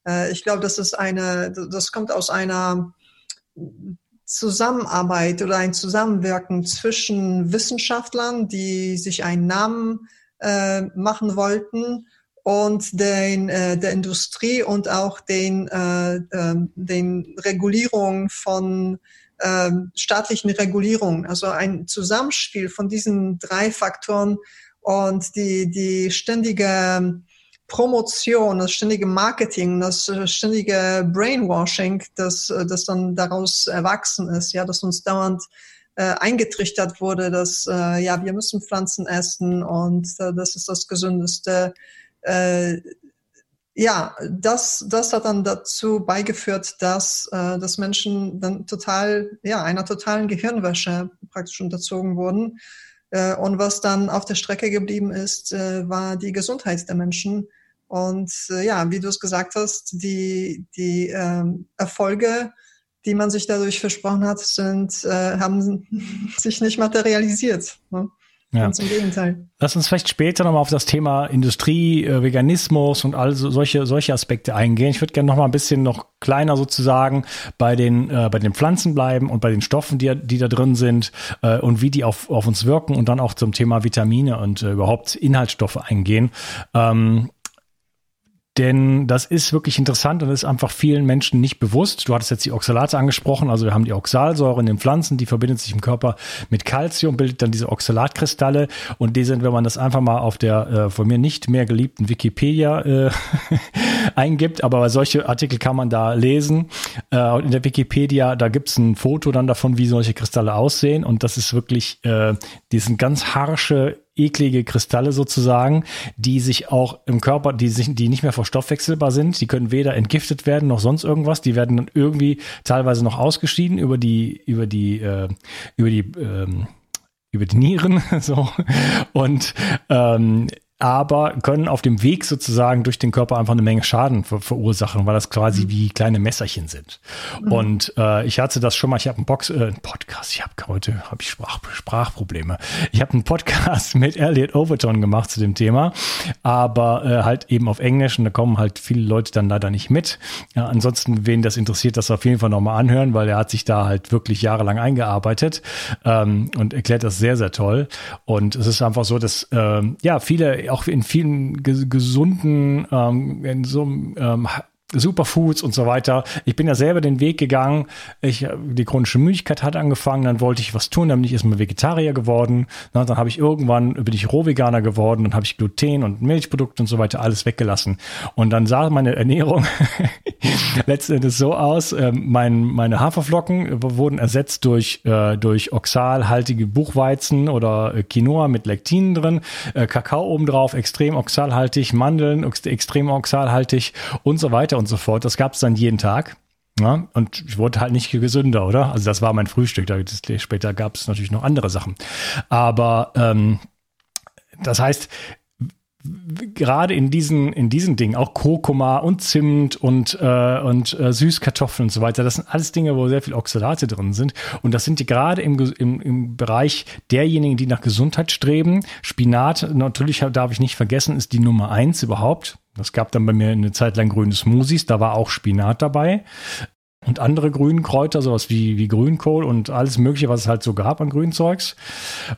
Äh, ich glaube, das ist eine, das kommt aus einer Zusammenarbeit oder ein Zusammenwirken zwischen Wissenschaftlern, die sich einen Namen äh, machen wollten und den, äh, der Industrie und auch den, äh, äh, den Regulierungen von äh, staatlichen Regulierungen. Also ein Zusammenspiel von diesen drei Faktoren Und die, die ständige Promotion, das ständige Marketing, das ständige Brainwashing, das, das dann daraus erwachsen ist, ja, dass uns dauernd äh, eingetrichtert wurde, dass äh, ja wir müssen Pflanzen essen und äh, das ist das Gesündeste. Äh, ja, das, das hat dann dazu beigeführt, dass, äh, dass Menschen dann total, ja, einer totalen Gehirnwäsche praktisch unterzogen wurden. Äh, und was dann auf der Strecke geblieben ist, äh, war die Gesundheit der Menschen. Und äh, ja, wie du es gesagt hast, die, die ähm, Erfolge, die man sich dadurch versprochen hat, sind, äh, haben sich nicht materialisiert. Ne? Ja. Ganz im Gegenteil. Lass uns vielleicht später nochmal auf das Thema Industrie, äh, Veganismus und all so, solche, solche Aspekte eingehen. Ich würde gerne nochmal ein bisschen noch kleiner sozusagen bei den, äh, bei den Pflanzen bleiben und bei den Stoffen, die, die da drin sind äh, und wie die auf, auf uns wirken und dann auch zum Thema Vitamine und äh, überhaupt Inhaltsstoffe eingehen. Ähm, denn das ist wirklich interessant und ist einfach vielen Menschen nicht bewusst. Du hattest jetzt die Oxalate angesprochen, also wir haben die Oxalsäure in den Pflanzen, die verbindet sich im Körper mit Calcium, bildet dann diese Oxalatkristalle und die sind, wenn man das einfach mal auf der äh, von mir nicht mehr geliebten Wikipedia äh, eingibt, aber solche Artikel kann man da lesen. Äh, in der Wikipedia, da gibt's ein Foto dann davon, wie solche Kristalle aussehen und das ist wirklich, äh, die sind ganz harsche eklige Kristalle sozusagen, die sich auch im Körper, die sich, die nicht mehr verstoffwechselbar sind. Die können weder entgiftet werden noch sonst irgendwas. Die werden dann irgendwie teilweise noch ausgeschieden über die, über die, äh, über die, ähm, über die Nieren, so. Und ähm, aber können auf dem Weg sozusagen durch den Körper einfach eine Menge Schaden ver verursachen, weil das quasi mhm. wie kleine Messerchen sind. Mhm. Und äh, ich hatte das schon mal, ich habe einen, Box, äh, einen Podcast, ich habe heute habe ich Sprach, Sprachprobleme. Ich habe einen Podcast mit Elliot Overton gemacht zu dem Thema, aber äh, halt eben auf Englisch und da kommen halt viele Leute dann leider nicht mit. Ja, ansonsten, wen das interessiert, das auf jeden Fall nochmal anhören, weil er hat sich da halt wirklich jahrelang eingearbeitet ähm, und erklärt das sehr, sehr toll. Und es ist einfach so, dass ähm, ja viele auch in vielen gesunden, ähm, in so ähm, Superfoods und so weiter. Ich bin ja selber den Weg gegangen. Ich, die chronische Müdigkeit hat angefangen, dann wollte ich was tun, dann bin ich erstmal Vegetarier geworden. Na, dann habe ich irgendwann, bin ich Rohveganer geworden, dann habe ich Gluten und Milchprodukte und so weiter alles weggelassen. Und dann sah meine Ernährung letzten Endes so aus, äh, mein, meine Haferflocken wurden ersetzt durch, äh, durch oxalhaltige Buchweizen oder äh, Quinoa mit Lektinen drin, äh, Kakao obendrauf, extrem oxalhaltig, Mandeln extrem oxalhaltig und so weiter und so fort. Das gab es dann jeden Tag. Ja, und ich wurde halt nicht gesünder, oder? Also das war mein Frühstück. Da, später gab es natürlich noch andere Sachen. Aber ähm, das heißt, gerade in diesen, in diesen Dingen, auch Kurkuma und Zimt und, äh, und äh, Süßkartoffeln und so weiter, das sind alles Dinge, wo sehr viel Oxalate drin sind. Und das sind die gerade im, im, im Bereich derjenigen, die nach Gesundheit streben. Spinat, natürlich darf ich nicht vergessen, ist die Nummer eins überhaupt. Das gab dann bei mir eine Zeit lang grüne Smoothies, da war auch Spinat dabei und andere Grünkräuter, sowas wie, wie Grünkohl und alles Mögliche, was es halt so gab an Grünzeugs.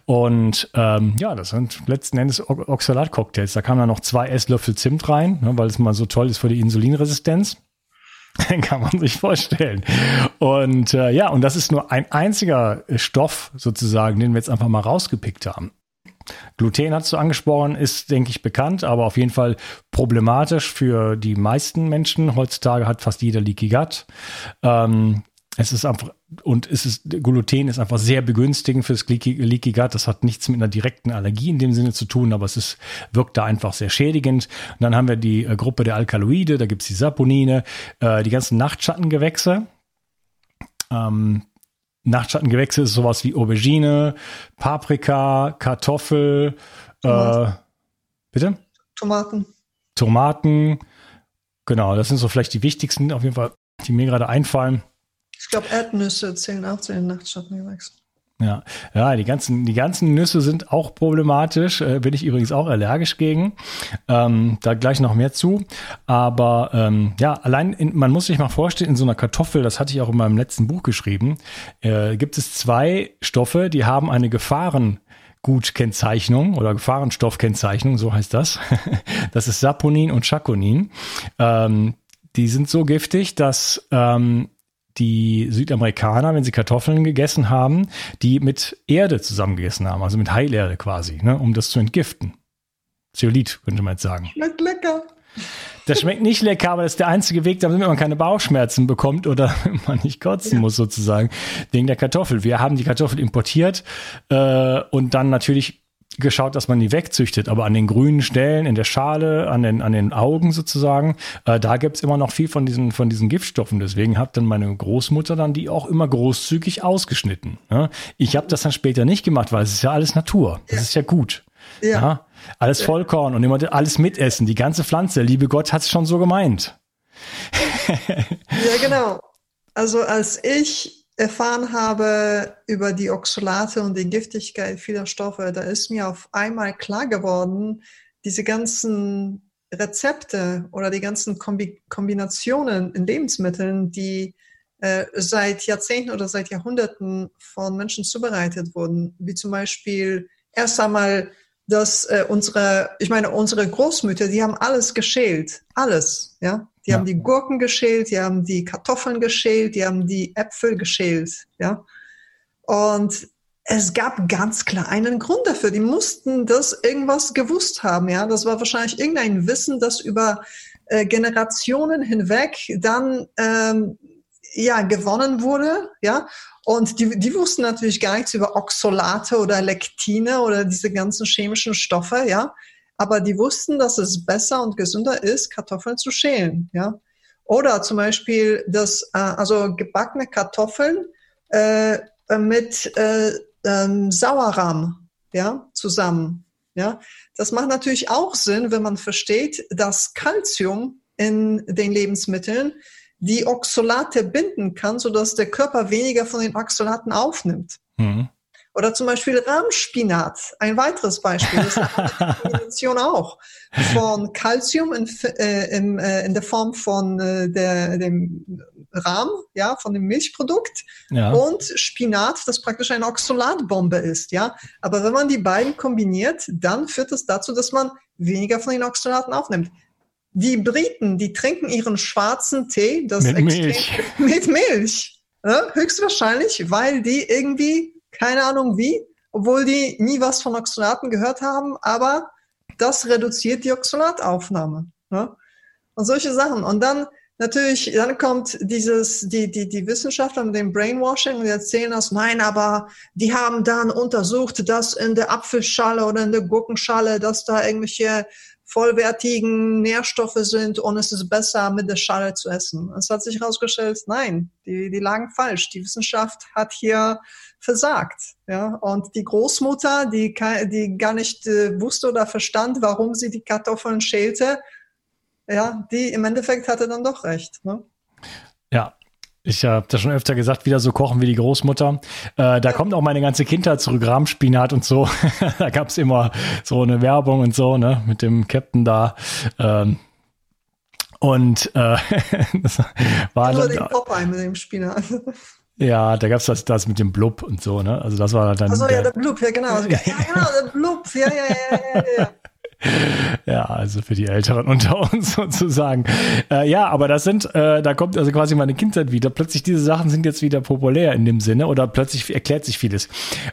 Und ähm, ja, das sind letzten Endes Oxalat-Cocktails. Da kamen dann noch zwei Esslöffel Zimt rein, ne, weil es mal so toll ist für die Insulinresistenz. Kann man sich vorstellen. Und äh, ja, und das ist nur ein einziger Stoff sozusagen, den wir jetzt einfach mal rausgepickt haben. Gluten hast du angesprochen, ist, denke ich, bekannt, aber auf jeden Fall problematisch für die meisten Menschen. Heutzutage hat fast jeder Leaky Gut. Ähm, es ist einfach, und es ist, Gluten ist einfach sehr begünstigend fürs Leaky, Leaky Gut. Das hat nichts mit einer direkten Allergie in dem Sinne zu tun, aber es ist, wirkt da einfach sehr schädigend. Und dann haben wir die äh, Gruppe der Alkaloide, da gibt's die Saponine, äh, die ganzen Nachtschattengewächse. Ähm, Nachtschattengewächse ist sowas wie Aubergine, Paprika, Kartoffel, äh, bitte? Tomaten. Tomaten. Genau, das sind so vielleicht die wichtigsten, auf jeden Fall, die mir gerade einfallen. Ich glaube, Erdnüsse zählen auch zu den Nachtschattengewächsen. Ja, ja, die ganzen, die ganzen Nüsse sind auch problematisch. Äh, bin ich übrigens auch allergisch gegen. Ähm, da gleich noch mehr zu. Aber ähm, ja, allein, in, man muss sich mal vorstellen, in so einer Kartoffel, das hatte ich auch in meinem letzten Buch geschrieben, äh, gibt es zwei Stoffe, die haben eine Gefahrengutkennzeichnung oder Gefahrenstoffkennzeichnung, so heißt das. das ist Saponin und Chaconin. Ähm, die sind so giftig, dass ähm, die Südamerikaner, wenn sie Kartoffeln gegessen haben, die mit Erde zusammengegessen haben, also mit Heilerde quasi, ne, um das zu entgiften. Zeolit, könnte man jetzt sagen. Schmeckt lecker. Das schmeckt nicht lecker, aber das ist der einzige Weg, damit man keine Bauchschmerzen bekommt oder man nicht kotzen muss sozusagen, wegen der Kartoffel. Wir haben die Kartoffel importiert äh, und dann natürlich geschaut, dass man die wegzüchtet, aber an den grünen Stellen, in der Schale, an den, an den Augen sozusagen, äh, da gibt's immer noch viel von diesen, von diesen Giftstoffen. Deswegen hat dann meine Großmutter dann die auch immer großzügig ausgeschnitten. Ne? Ich habe das dann später nicht gemacht, weil es ist ja alles Natur. Das ja. ist ja gut. Ja. ja? Alles Vollkorn und immer alles mitessen. Die ganze Pflanze. Liebe Gott hat es schon so gemeint. ja, genau. Also als ich erfahren habe über die Oxalate und die Giftigkeit vieler Stoffe, da ist mir auf einmal klar geworden, diese ganzen Rezepte oder die ganzen Kombi Kombinationen in Lebensmitteln, die äh, seit Jahrzehnten oder seit Jahrhunderten von Menschen zubereitet wurden, wie zum Beispiel erst einmal dass äh, unsere, ich meine, unsere Großmütter, die haben alles geschält, alles, ja. Die ja. haben die Gurken geschält, die haben die Kartoffeln geschält, die haben die Äpfel geschält, ja. Und es gab ganz klar einen Grund dafür. Die mussten das irgendwas gewusst haben, ja. Das war wahrscheinlich irgendein Wissen, das über äh, Generationen hinweg dann ähm, ja gewonnen wurde, ja. Und die, die wussten natürlich gar nichts über Oxolate oder Lektine oder diese ganzen chemischen Stoffe, ja. Aber die wussten, dass es besser und gesünder ist, Kartoffeln zu schälen, ja. Oder zum Beispiel das, äh, also gebackene Kartoffeln äh, mit äh, ähm, Sauerrahm, ja, zusammen, ja. Das macht natürlich auch Sinn, wenn man versteht, dass Calcium in den Lebensmitteln die Oxalate binden kann, sodass der Körper weniger von den Oxalaten aufnimmt. Mhm. Oder zum Beispiel Rahmspinat, ein weiteres Beispiel. Das ist eine Kombination auch von Calcium in, äh, in, äh, in, der Form von äh, der, dem Rahm, ja, von dem Milchprodukt ja. und Spinat, das praktisch eine Oxalatbombe ist, ja. Aber wenn man die beiden kombiniert, dann führt es dazu, dass man weniger von den Oxalaten aufnimmt. Die Briten, die trinken ihren schwarzen Tee, das mit Milch. Mit Milch. Ja, höchstwahrscheinlich, weil die irgendwie, keine Ahnung wie, obwohl die nie was von Oxalaten gehört haben, aber das reduziert die Oxalataufnahme. Ja? Und solche Sachen. Und dann natürlich, dann kommt dieses, die, die, die Wissenschaftler mit dem Brainwashing und erzählen das, nein, aber die haben dann untersucht, dass in der Apfelschale oder in der Gurkenschale, dass da irgendwelche vollwertigen Nährstoffe sind und es ist besser, mit der Schale zu essen. Es hat sich herausgestellt, nein, die, die lagen falsch. Die Wissenschaft hat hier versagt. Ja? Und die Großmutter, die, die gar nicht äh, wusste oder verstand, warum sie die Kartoffeln schälte, ja, die im Endeffekt hatte dann doch recht. Ne? Ja, ich habe das schon öfter gesagt, wieder so kochen wie die Großmutter. Äh, da kommt auch meine ganze Kindheit zurück, Rahmspinat und so. da gab's immer so eine Werbung und so, ne, mit dem Captain da. Ähm, und äh, das war dann, den Popeye mit dem Spinat. Ja, da gab's das, das mit dem Blub und so, ne? Also das war dann. Achso, ja, der Blub, ja genau. Ja, genau, der Blub, ja, ja, ja, ja, ja. Ja, also für die Älteren unter uns sozusagen. Äh, ja, aber das sind, äh, da kommt also quasi meine Kindheit wieder. Plötzlich diese Sachen sind jetzt wieder populär in dem Sinne oder plötzlich erklärt sich vieles.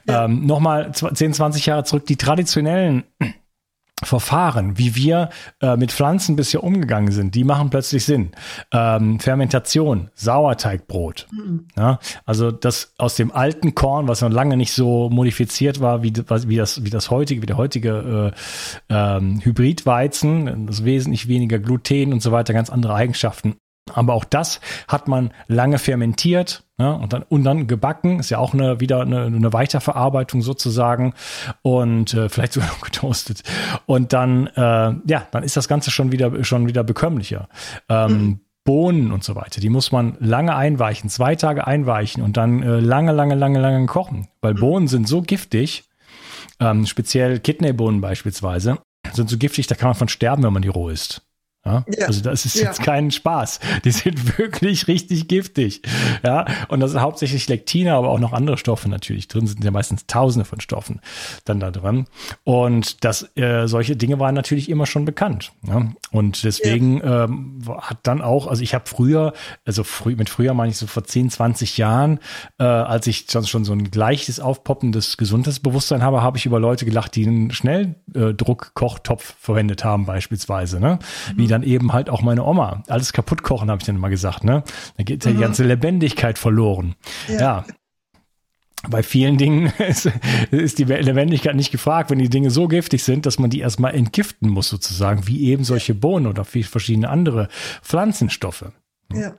Ja. Ähm, Nochmal 10, 20 Jahre zurück, die traditionellen Verfahren, wie wir äh, mit Pflanzen bisher umgegangen sind, die machen plötzlich Sinn. Ähm, Fermentation, Sauerteigbrot. Mhm. Ja, also das aus dem alten Korn, was noch lange nicht so modifiziert war, wie, wie, das, wie das heutige, wie der heutige äh, ähm, Hybridweizen, das wesentlich weniger Gluten und so weiter, ganz andere Eigenschaften. Aber auch das hat man lange fermentiert ne, und, dann, und dann gebacken. Ist ja auch eine, wieder eine, eine Weiterverarbeitung sozusagen und äh, vielleicht sogar noch getoastet. Und dann, äh, ja, dann ist das Ganze schon wieder, schon wieder bekömmlicher. Ähm, mhm. Bohnen und so weiter, die muss man lange einweichen, zwei Tage einweichen und dann äh, lange, lange, lange, lange kochen. Weil mhm. Bohnen sind so giftig, ähm, speziell Kidneybohnen beispielsweise, sind so giftig, da kann man von sterben, wenn man die roh isst. Ja? ja? Also das ist ja. jetzt kein Spaß. Die sind wirklich richtig giftig. Ja, und das sind hauptsächlich Lektine, aber auch noch andere Stoffe natürlich drin. Sind ja meistens Tausende von Stoffen dann da drin. Und das äh, solche Dinge waren natürlich immer schon bekannt. Ja? Und deswegen ähm, hat dann auch, also ich habe früher, also früh, mit früher meine ich so vor 10, 20 Jahren, äh, als ich schon, schon so ein leichtes aufpoppendes Gesundheitsbewusstsein habe, habe ich über Leute gelacht, die einen Schnelldruck-Kochtopf verwendet haben beispielsweise. Ne? Wie dann eben halt auch meine Oma. Alles kaputt kochen, habe ich dann immer gesagt. Ne? Da geht ja mhm. die ganze Lebendigkeit verloren. ja. ja bei vielen Dingen ist, ist, die Lebendigkeit nicht gefragt, wenn die Dinge so giftig sind, dass man die erstmal entgiften muss, sozusagen, wie eben solche Bohnen oder verschiedene andere Pflanzenstoffe. Ja.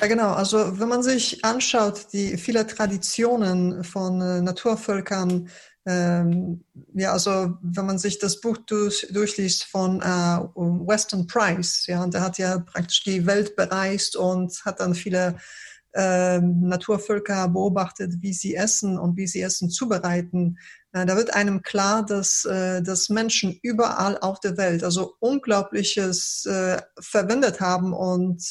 Ja, genau. Also wenn man sich anschaut, die viele Traditionen von äh, Naturvölkern, ähm, ja, also wenn man sich das Buch durch, durchliest von äh, Weston Price, ja, der hat ja praktisch die Welt bereist und hat dann viele äh, Naturvölker beobachtet, wie sie essen und wie sie Essen zubereiten. Äh, da wird einem klar, dass, äh, dass Menschen überall auf der Welt also Unglaubliches äh, verwendet haben und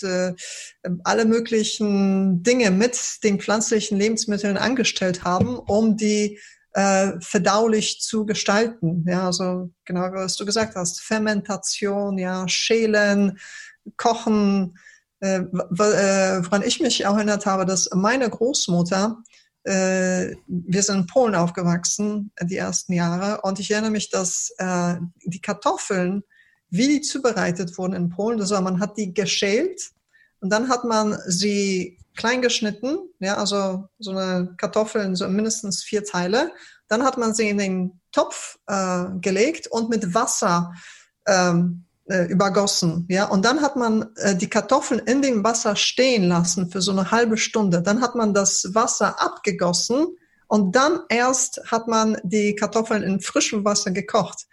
alle möglichen Dinge mit den pflanzlichen Lebensmitteln angestellt haben, um die äh, verdaulich zu gestalten. Ja, also genau was du gesagt hast, Fermentation, ja, Schälen, Kochen. Äh, äh, woran ich mich erinnert habe, dass meine Großmutter, äh, wir sind in Polen aufgewachsen, die ersten Jahre, und ich erinnere mich, dass äh, die Kartoffeln, wie die zubereitet wurden in Polen, war, man hat die geschält und dann hat man sie klein geschnitten, ja, also so eine Kartoffel so mindestens vier Teile. Dann hat man sie in den Topf äh, gelegt und mit Wasser ähm, äh, übergossen, ja. Und dann hat man äh, die Kartoffeln in dem Wasser stehen lassen für so eine halbe Stunde. Dann hat man das Wasser abgegossen und dann erst hat man die Kartoffeln in frischem Wasser gekocht.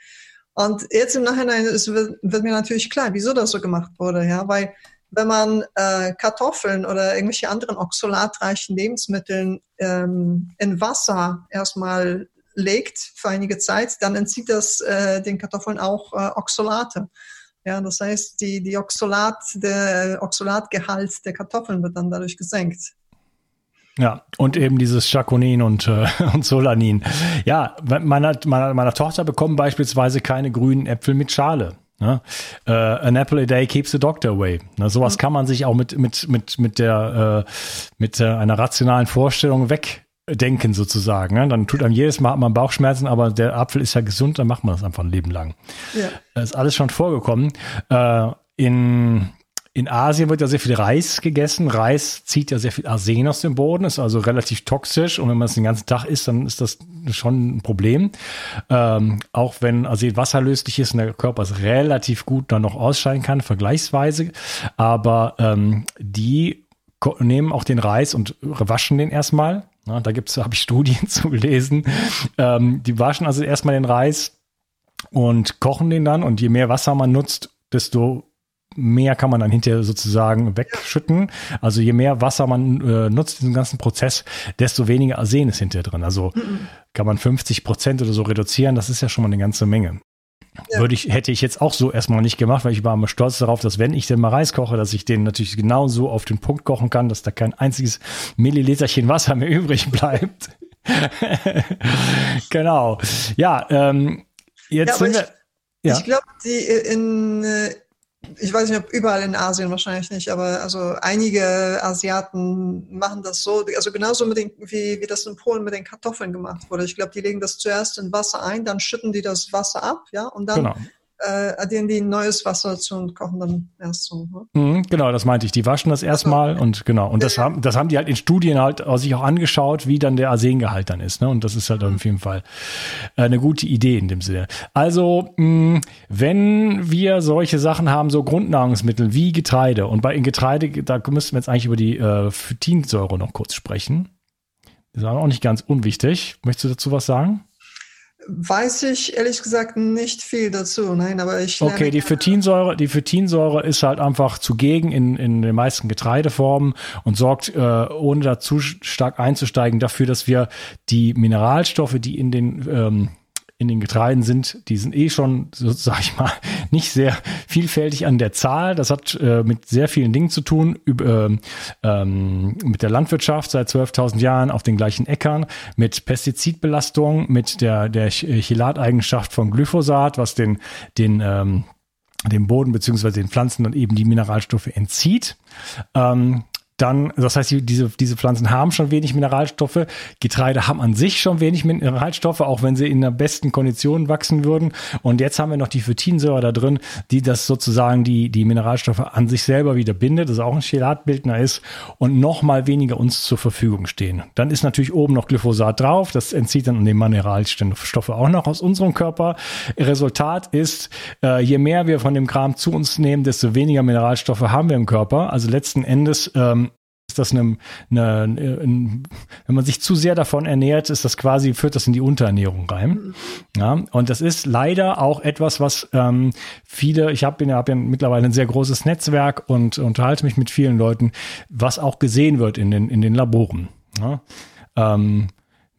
Und jetzt im Nachhinein ist, wird, wird mir natürlich klar, wieso das so gemacht wurde, ja, weil wenn man äh, Kartoffeln oder irgendwelche anderen oxalatreichen Lebensmitteln ähm, in Wasser erstmal legt für einige Zeit, dann entzieht das äh, den Kartoffeln auch äh, Oxalate. Ja, das heißt, die, die Oxalat, der Oxalatgehalt der Kartoffeln wird dann dadurch gesenkt. Ja, und eben dieses Chaconin und, äh, und Solanin. Ja, meiner, meiner, meiner Tochter bekommen beispielsweise keine grünen Äpfel mit Schale. Ne? Uh, an apple a day keeps the doctor away. Ne? Sowas mhm. kann man sich auch mit, mit, mit, mit, der, äh, mit äh, einer rationalen Vorstellung wegdenken sozusagen. Ne? Dann tut einem jedes Mal hat man Bauchschmerzen, aber der Apfel ist ja gesund, dann macht man das einfach ein Leben lang. Ja. Das ist alles schon vorgekommen. Äh, in in Asien wird ja sehr viel Reis gegessen. Reis zieht ja sehr viel Arsen aus dem Boden, ist also relativ toxisch. Und wenn man es den ganzen Tag isst, dann ist das schon ein Problem. Ähm, auch wenn Arsen wasserlöslich ist und der Körper es relativ gut dann noch ausscheiden kann, vergleichsweise. Aber ähm, die nehmen auch den Reis und waschen den erstmal. Ja, da gibt's, habe ich Studien zu gelesen. Ähm, die waschen also erstmal den Reis und kochen den dann. Und je mehr Wasser man nutzt, desto mehr kann man dann hinterher sozusagen wegschütten. Also je mehr Wasser man äh, nutzt, diesen ganzen Prozess, desto weniger Arsen ist hinterher drin. Also mhm. kann man 50 Prozent oder so reduzieren. Das ist ja schon mal eine ganze Menge. Ja. Würde ich, hätte ich jetzt auch so erstmal nicht gemacht, weil ich war immer stolz darauf, dass wenn ich denn mal Reis koche, dass ich den natürlich genau so auf den Punkt kochen kann, dass da kein einziges Milliliterchen Wasser mehr übrig bleibt. genau. Ja, ähm, jetzt ja, sind wir. Ja. Ich glaube, die in, äh, ich weiß nicht, ob überall in Asien wahrscheinlich nicht, aber also einige Asiaten machen das so, also genauso mit den, wie, wie das in Polen mit den Kartoffeln gemacht wurde. Ich glaube, die legen das zuerst in Wasser ein, dann schütten die das Wasser ab, ja, und dann genau äh, addieren die neues Wasser zu und kochen dann erst so. Ne? Mhm, genau, das meinte ich. Die waschen das erstmal okay. und genau. Und das haben, das haben die halt in Studien halt sich auch angeschaut, wie dann der Arsengehalt dann ist. Ne? Und das ist halt auf jeden Fall eine gute Idee in dem Sinne. Also, mh, wenn wir solche Sachen haben, so Grundnahrungsmittel wie Getreide und bei in Getreide, da müssten wir jetzt eigentlich über die äh, Phytinsäure noch kurz sprechen. Das ist auch nicht ganz unwichtig. Möchtest du dazu was sagen? Weiß ich ehrlich gesagt nicht viel dazu, nein, aber ich. Okay, die Phytinsäure, die Phytinsäure ist halt einfach zugegen in, in den meisten Getreideformen und sorgt, äh, ohne da zu stark einzusteigen, dafür, dass wir die Mineralstoffe, die in den ähm, in den Getreiden sind, die sind eh schon, so sag ich mal, nicht sehr vielfältig an der Zahl. Das hat äh, mit sehr vielen Dingen zu tun, über, ähm, mit der Landwirtschaft seit 12.000 Jahren auf den gleichen Äckern, mit Pestizidbelastung, mit der, der Chelateigenschaft von Glyphosat, was den, den ähm, dem Boden beziehungsweise den Pflanzen dann eben die Mineralstoffe entzieht. Ähm, dann, das heißt, diese, diese Pflanzen haben schon wenig Mineralstoffe. Getreide haben an sich schon wenig Mineralstoffe, auch wenn sie in der besten Kondition wachsen würden. Und jetzt haben wir noch die Phytinsäure da drin, die das sozusagen die, die Mineralstoffe an sich selber wieder bindet, das auch ein Chelatbildner ist und noch mal weniger uns zur Verfügung stehen. Dann ist natürlich oben noch Glyphosat drauf. Das entzieht dann die Mineralstoffe auch noch aus unserem Körper. Resultat ist, äh, je mehr wir von dem Kram zu uns nehmen, desto weniger Mineralstoffe haben wir im Körper. Also letzten Endes ähm, ist das eine, eine, eine, wenn man sich zu sehr davon ernährt, ist das quasi, führt das in die Unterernährung rein. Ja, und das ist leider auch etwas, was ähm, viele, ich habe hab ja mittlerweile ein sehr großes Netzwerk und unterhalte mich mit vielen Leuten, was auch gesehen wird in den, in den Laboren. Ja, ähm,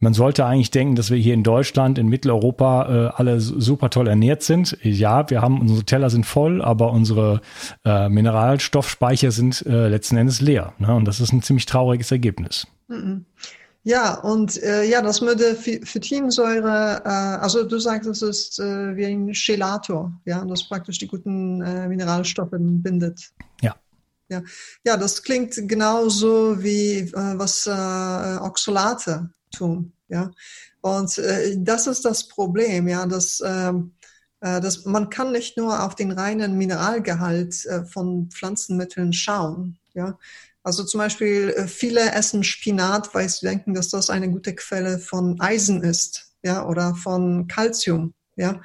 man sollte eigentlich denken, dass wir hier in Deutschland, in Mitteleuropa äh, alle super toll ernährt sind. Ja, wir haben unsere Teller sind voll, aber unsere äh, Mineralstoffspeicher sind äh, letzten Endes leer. Ne? Und das ist ein ziemlich trauriges Ergebnis. Mhm. Ja, und äh, ja, das würde Phytinsäure, äh, also du sagst, es ist äh, wie ein Chelator, ja, das praktisch die guten äh, Mineralstoffe bindet. Ja. Ja, ja das klingt genauso wie äh, was äh, Oxalate tun. Ja, und äh, das ist das Problem, ja, dass, ähm, äh, dass man kann nicht nur auf den reinen Mineralgehalt äh, von Pflanzenmitteln schauen. Ja, also zum Beispiel äh, viele essen Spinat, weil sie denken, dass das eine gute Quelle von Eisen ist, ja, oder von Calcium. Ja,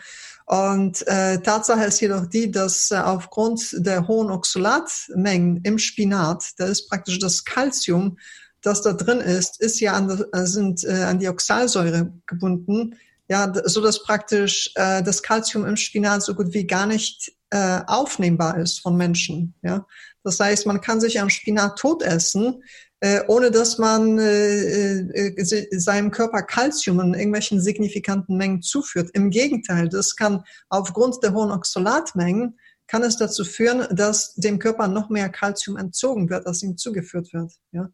und äh, Tatsache ist jedoch die, dass äh, aufgrund der hohen Oxalatmengen im Spinat, da ist praktisch das Calcium das da drin ist, ist ja an, äh, sind äh, an die Oxalsäure gebunden, ja, so dass praktisch äh, das Kalzium im Spinat so gut wie gar nicht äh, aufnehmbar ist von Menschen. Ja, das heißt, man kann sich am Spinat tot essen, äh, ohne dass man äh, äh, seinem Körper Kalzium in irgendwelchen signifikanten Mengen zuführt. Im Gegenteil, das kann aufgrund der hohen Oxalatmengen kann es dazu führen, dass dem Körper noch mehr Kalzium entzogen wird, als ihm zugeführt wird. Ja.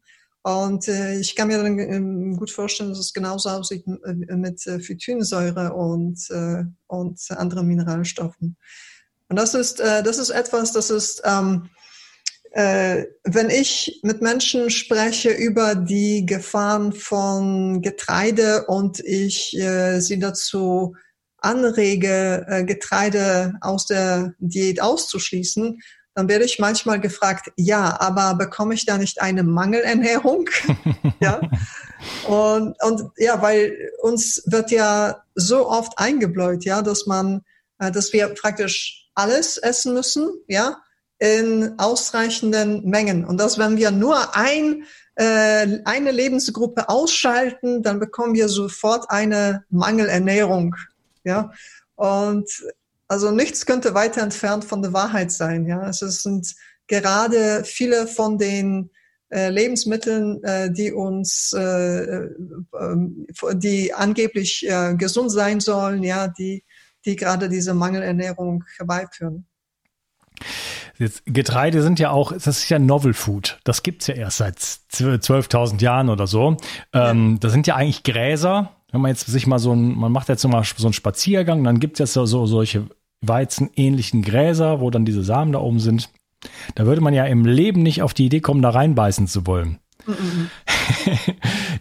Und äh, ich kann mir dann äh, gut vorstellen, dass es genauso aussieht äh, mit äh, Phytinsäure und, äh, und anderen Mineralstoffen. Und das ist, äh, das ist etwas, das ist, ähm, äh, wenn ich mit Menschen spreche über die Gefahren von Getreide und ich äh, sie dazu anrege, äh, Getreide aus der Diät auszuschließen, dann werde ich manchmal gefragt, ja, aber bekomme ich da nicht eine Mangelernährung? ja. Und, und ja, weil uns wird ja so oft eingebläut, ja, dass man, äh, dass wir praktisch alles essen müssen, ja, in ausreichenden Mengen. Und dass wenn wir nur ein, äh, eine Lebensgruppe ausschalten, dann bekommen wir sofort eine Mangelernährung, ja. Und also nichts könnte weiter entfernt von der Wahrheit sein. Ja, es sind gerade viele von den äh, Lebensmitteln, äh, die uns, äh, die angeblich gesund sein sollen, ja, die, die gerade diese Mangelernährung herbeiführen. Jetzt, Getreide sind ja auch, das ist ja Novel Food. Das gibt's ja erst seit 12.000 Jahren oder so. Ähm, ja. Das sind ja eigentlich Gräser, wenn man jetzt sich mal so ein, man macht jetzt so mal so einen Spaziergang, dann gibt es ja so, solche weizenähnlichen Gräser, wo dann diese Samen da oben sind. Da würde man ja im Leben nicht auf die Idee kommen, da reinbeißen zu wollen.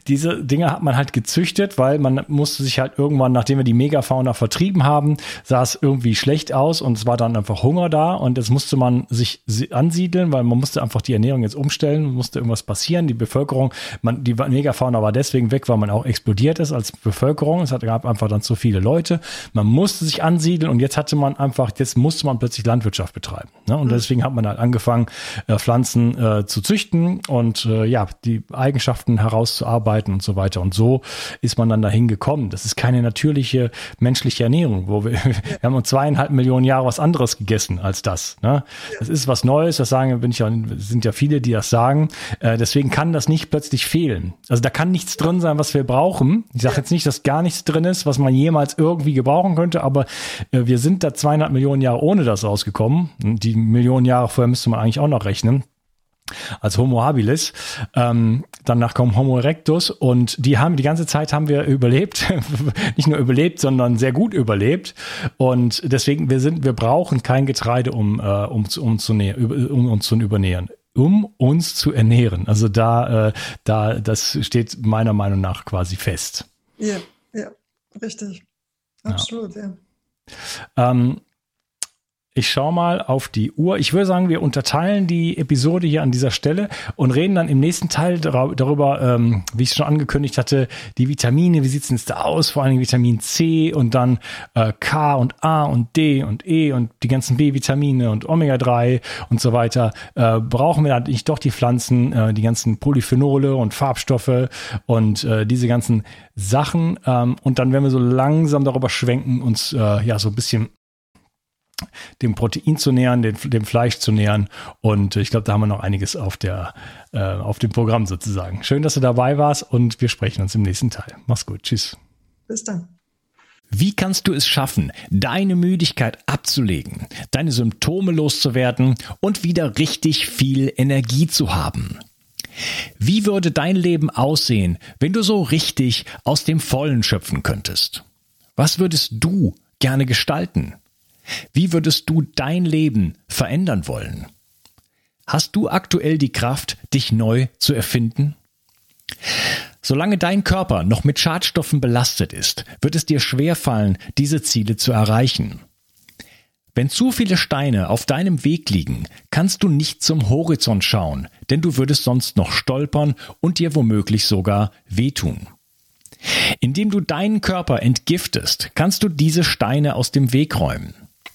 Diese Dinge hat man halt gezüchtet, weil man musste sich halt irgendwann, nachdem wir die Megafauna vertrieben haben, sah es irgendwie schlecht aus und es war dann einfach Hunger da und jetzt musste man sich ansiedeln, weil man musste einfach die Ernährung jetzt umstellen, musste irgendwas passieren. Die Bevölkerung, man, die Megafauna war deswegen weg, weil man auch explodiert ist als Bevölkerung. Es gab einfach dann zu viele Leute. Man musste sich ansiedeln und jetzt hatte man einfach, jetzt musste man plötzlich Landwirtschaft betreiben. Ne? Und mhm. deswegen hat man halt angefangen, äh, Pflanzen äh, zu züchten und äh, ja, die Eigenschaften herauszuarbeiten zubereiten und so weiter. Und so ist man dann dahin gekommen. Das ist keine natürliche menschliche Ernährung, wo wir, wir haben uns zweieinhalb Millionen Jahre was anderes gegessen als das. Ne? Das ist was Neues, das sagen, bin ich ja, sind ja viele, die das sagen. Äh, deswegen kann das nicht plötzlich fehlen. Also da kann nichts drin sein, was wir brauchen. Ich sage jetzt nicht, dass gar nichts drin ist, was man jemals irgendwie gebrauchen könnte, aber äh, wir sind da zweieinhalb Millionen Jahre ohne das rausgekommen. Die Millionen Jahre vorher müsste man eigentlich auch noch rechnen als Homo habilis. Ähm, danach kommt Homo erectus und die haben die ganze Zeit haben wir überlebt, nicht nur überlebt, sondern sehr gut überlebt und deswegen wir sind wir brauchen kein Getreide um äh, um, um, zu näher, um uns zu übernähren um uns zu ernähren. Also da, äh, da, das steht meiner Meinung nach quasi fest. Ja, ja, richtig. Absolut, ja. ja. Ähm, ich schaue mal auf die Uhr. Ich würde sagen, wir unterteilen die Episode hier an dieser Stelle und reden dann im nächsten Teil darüber, ähm, wie ich es schon angekündigt hatte, die Vitamine, wie sieht es denn da aus, vor allem Vitamin C und dann äh, K und A und D und E und die ganzen B-Vitamine und Omega-3 und so weiter. Äh, brauchen wir eigentlich doch die Pflanzen, äh, die ganzen Polyphenole und Farbstoffe und äh, diese ganzen Sachen. Ähm, und dann werden wir so langsam darüber schwenken, uns äh, ja so ein bisschen dem Protein zu nähern, dem, dem Fleisch zu nähern. Und ich glaube, da haben wir noch einiges auf, der, äh, auf dem Programm sozusagen. Schön, dass du dabei warst und wir sprechen uns im nächsten Teil. Mach's gut. Tschüss. Bis dann. Wie kannst du es schaffen, deine Müdigkeit abzulegen, deine Symptome loszuwerden und wieder richtig viel Energie zu haben? Wie würde dein Leben aussehen, wenn du so richtig aus dem Vollen schöpfen könntest? Was würdest du gerne gestalten? Wie würdest du dein Leben verändern wollen? Hast du aktuell die Kraft, dich neu zu erfinden? Solange dein Körper noch mit Schadstoffen belastet ist, wird es dir schwerfallen, diese Ziele zu erreichen. Wenn zu viele Steine auf deinem Weg liegen, kannst du nicht zum Horizont schauen, denn du würdest sonst noch stolpern und dir womöglich sogar wehtun. Indem du deinen Körper entgiftest, kannst du diese Steine aus dem Weg räumen.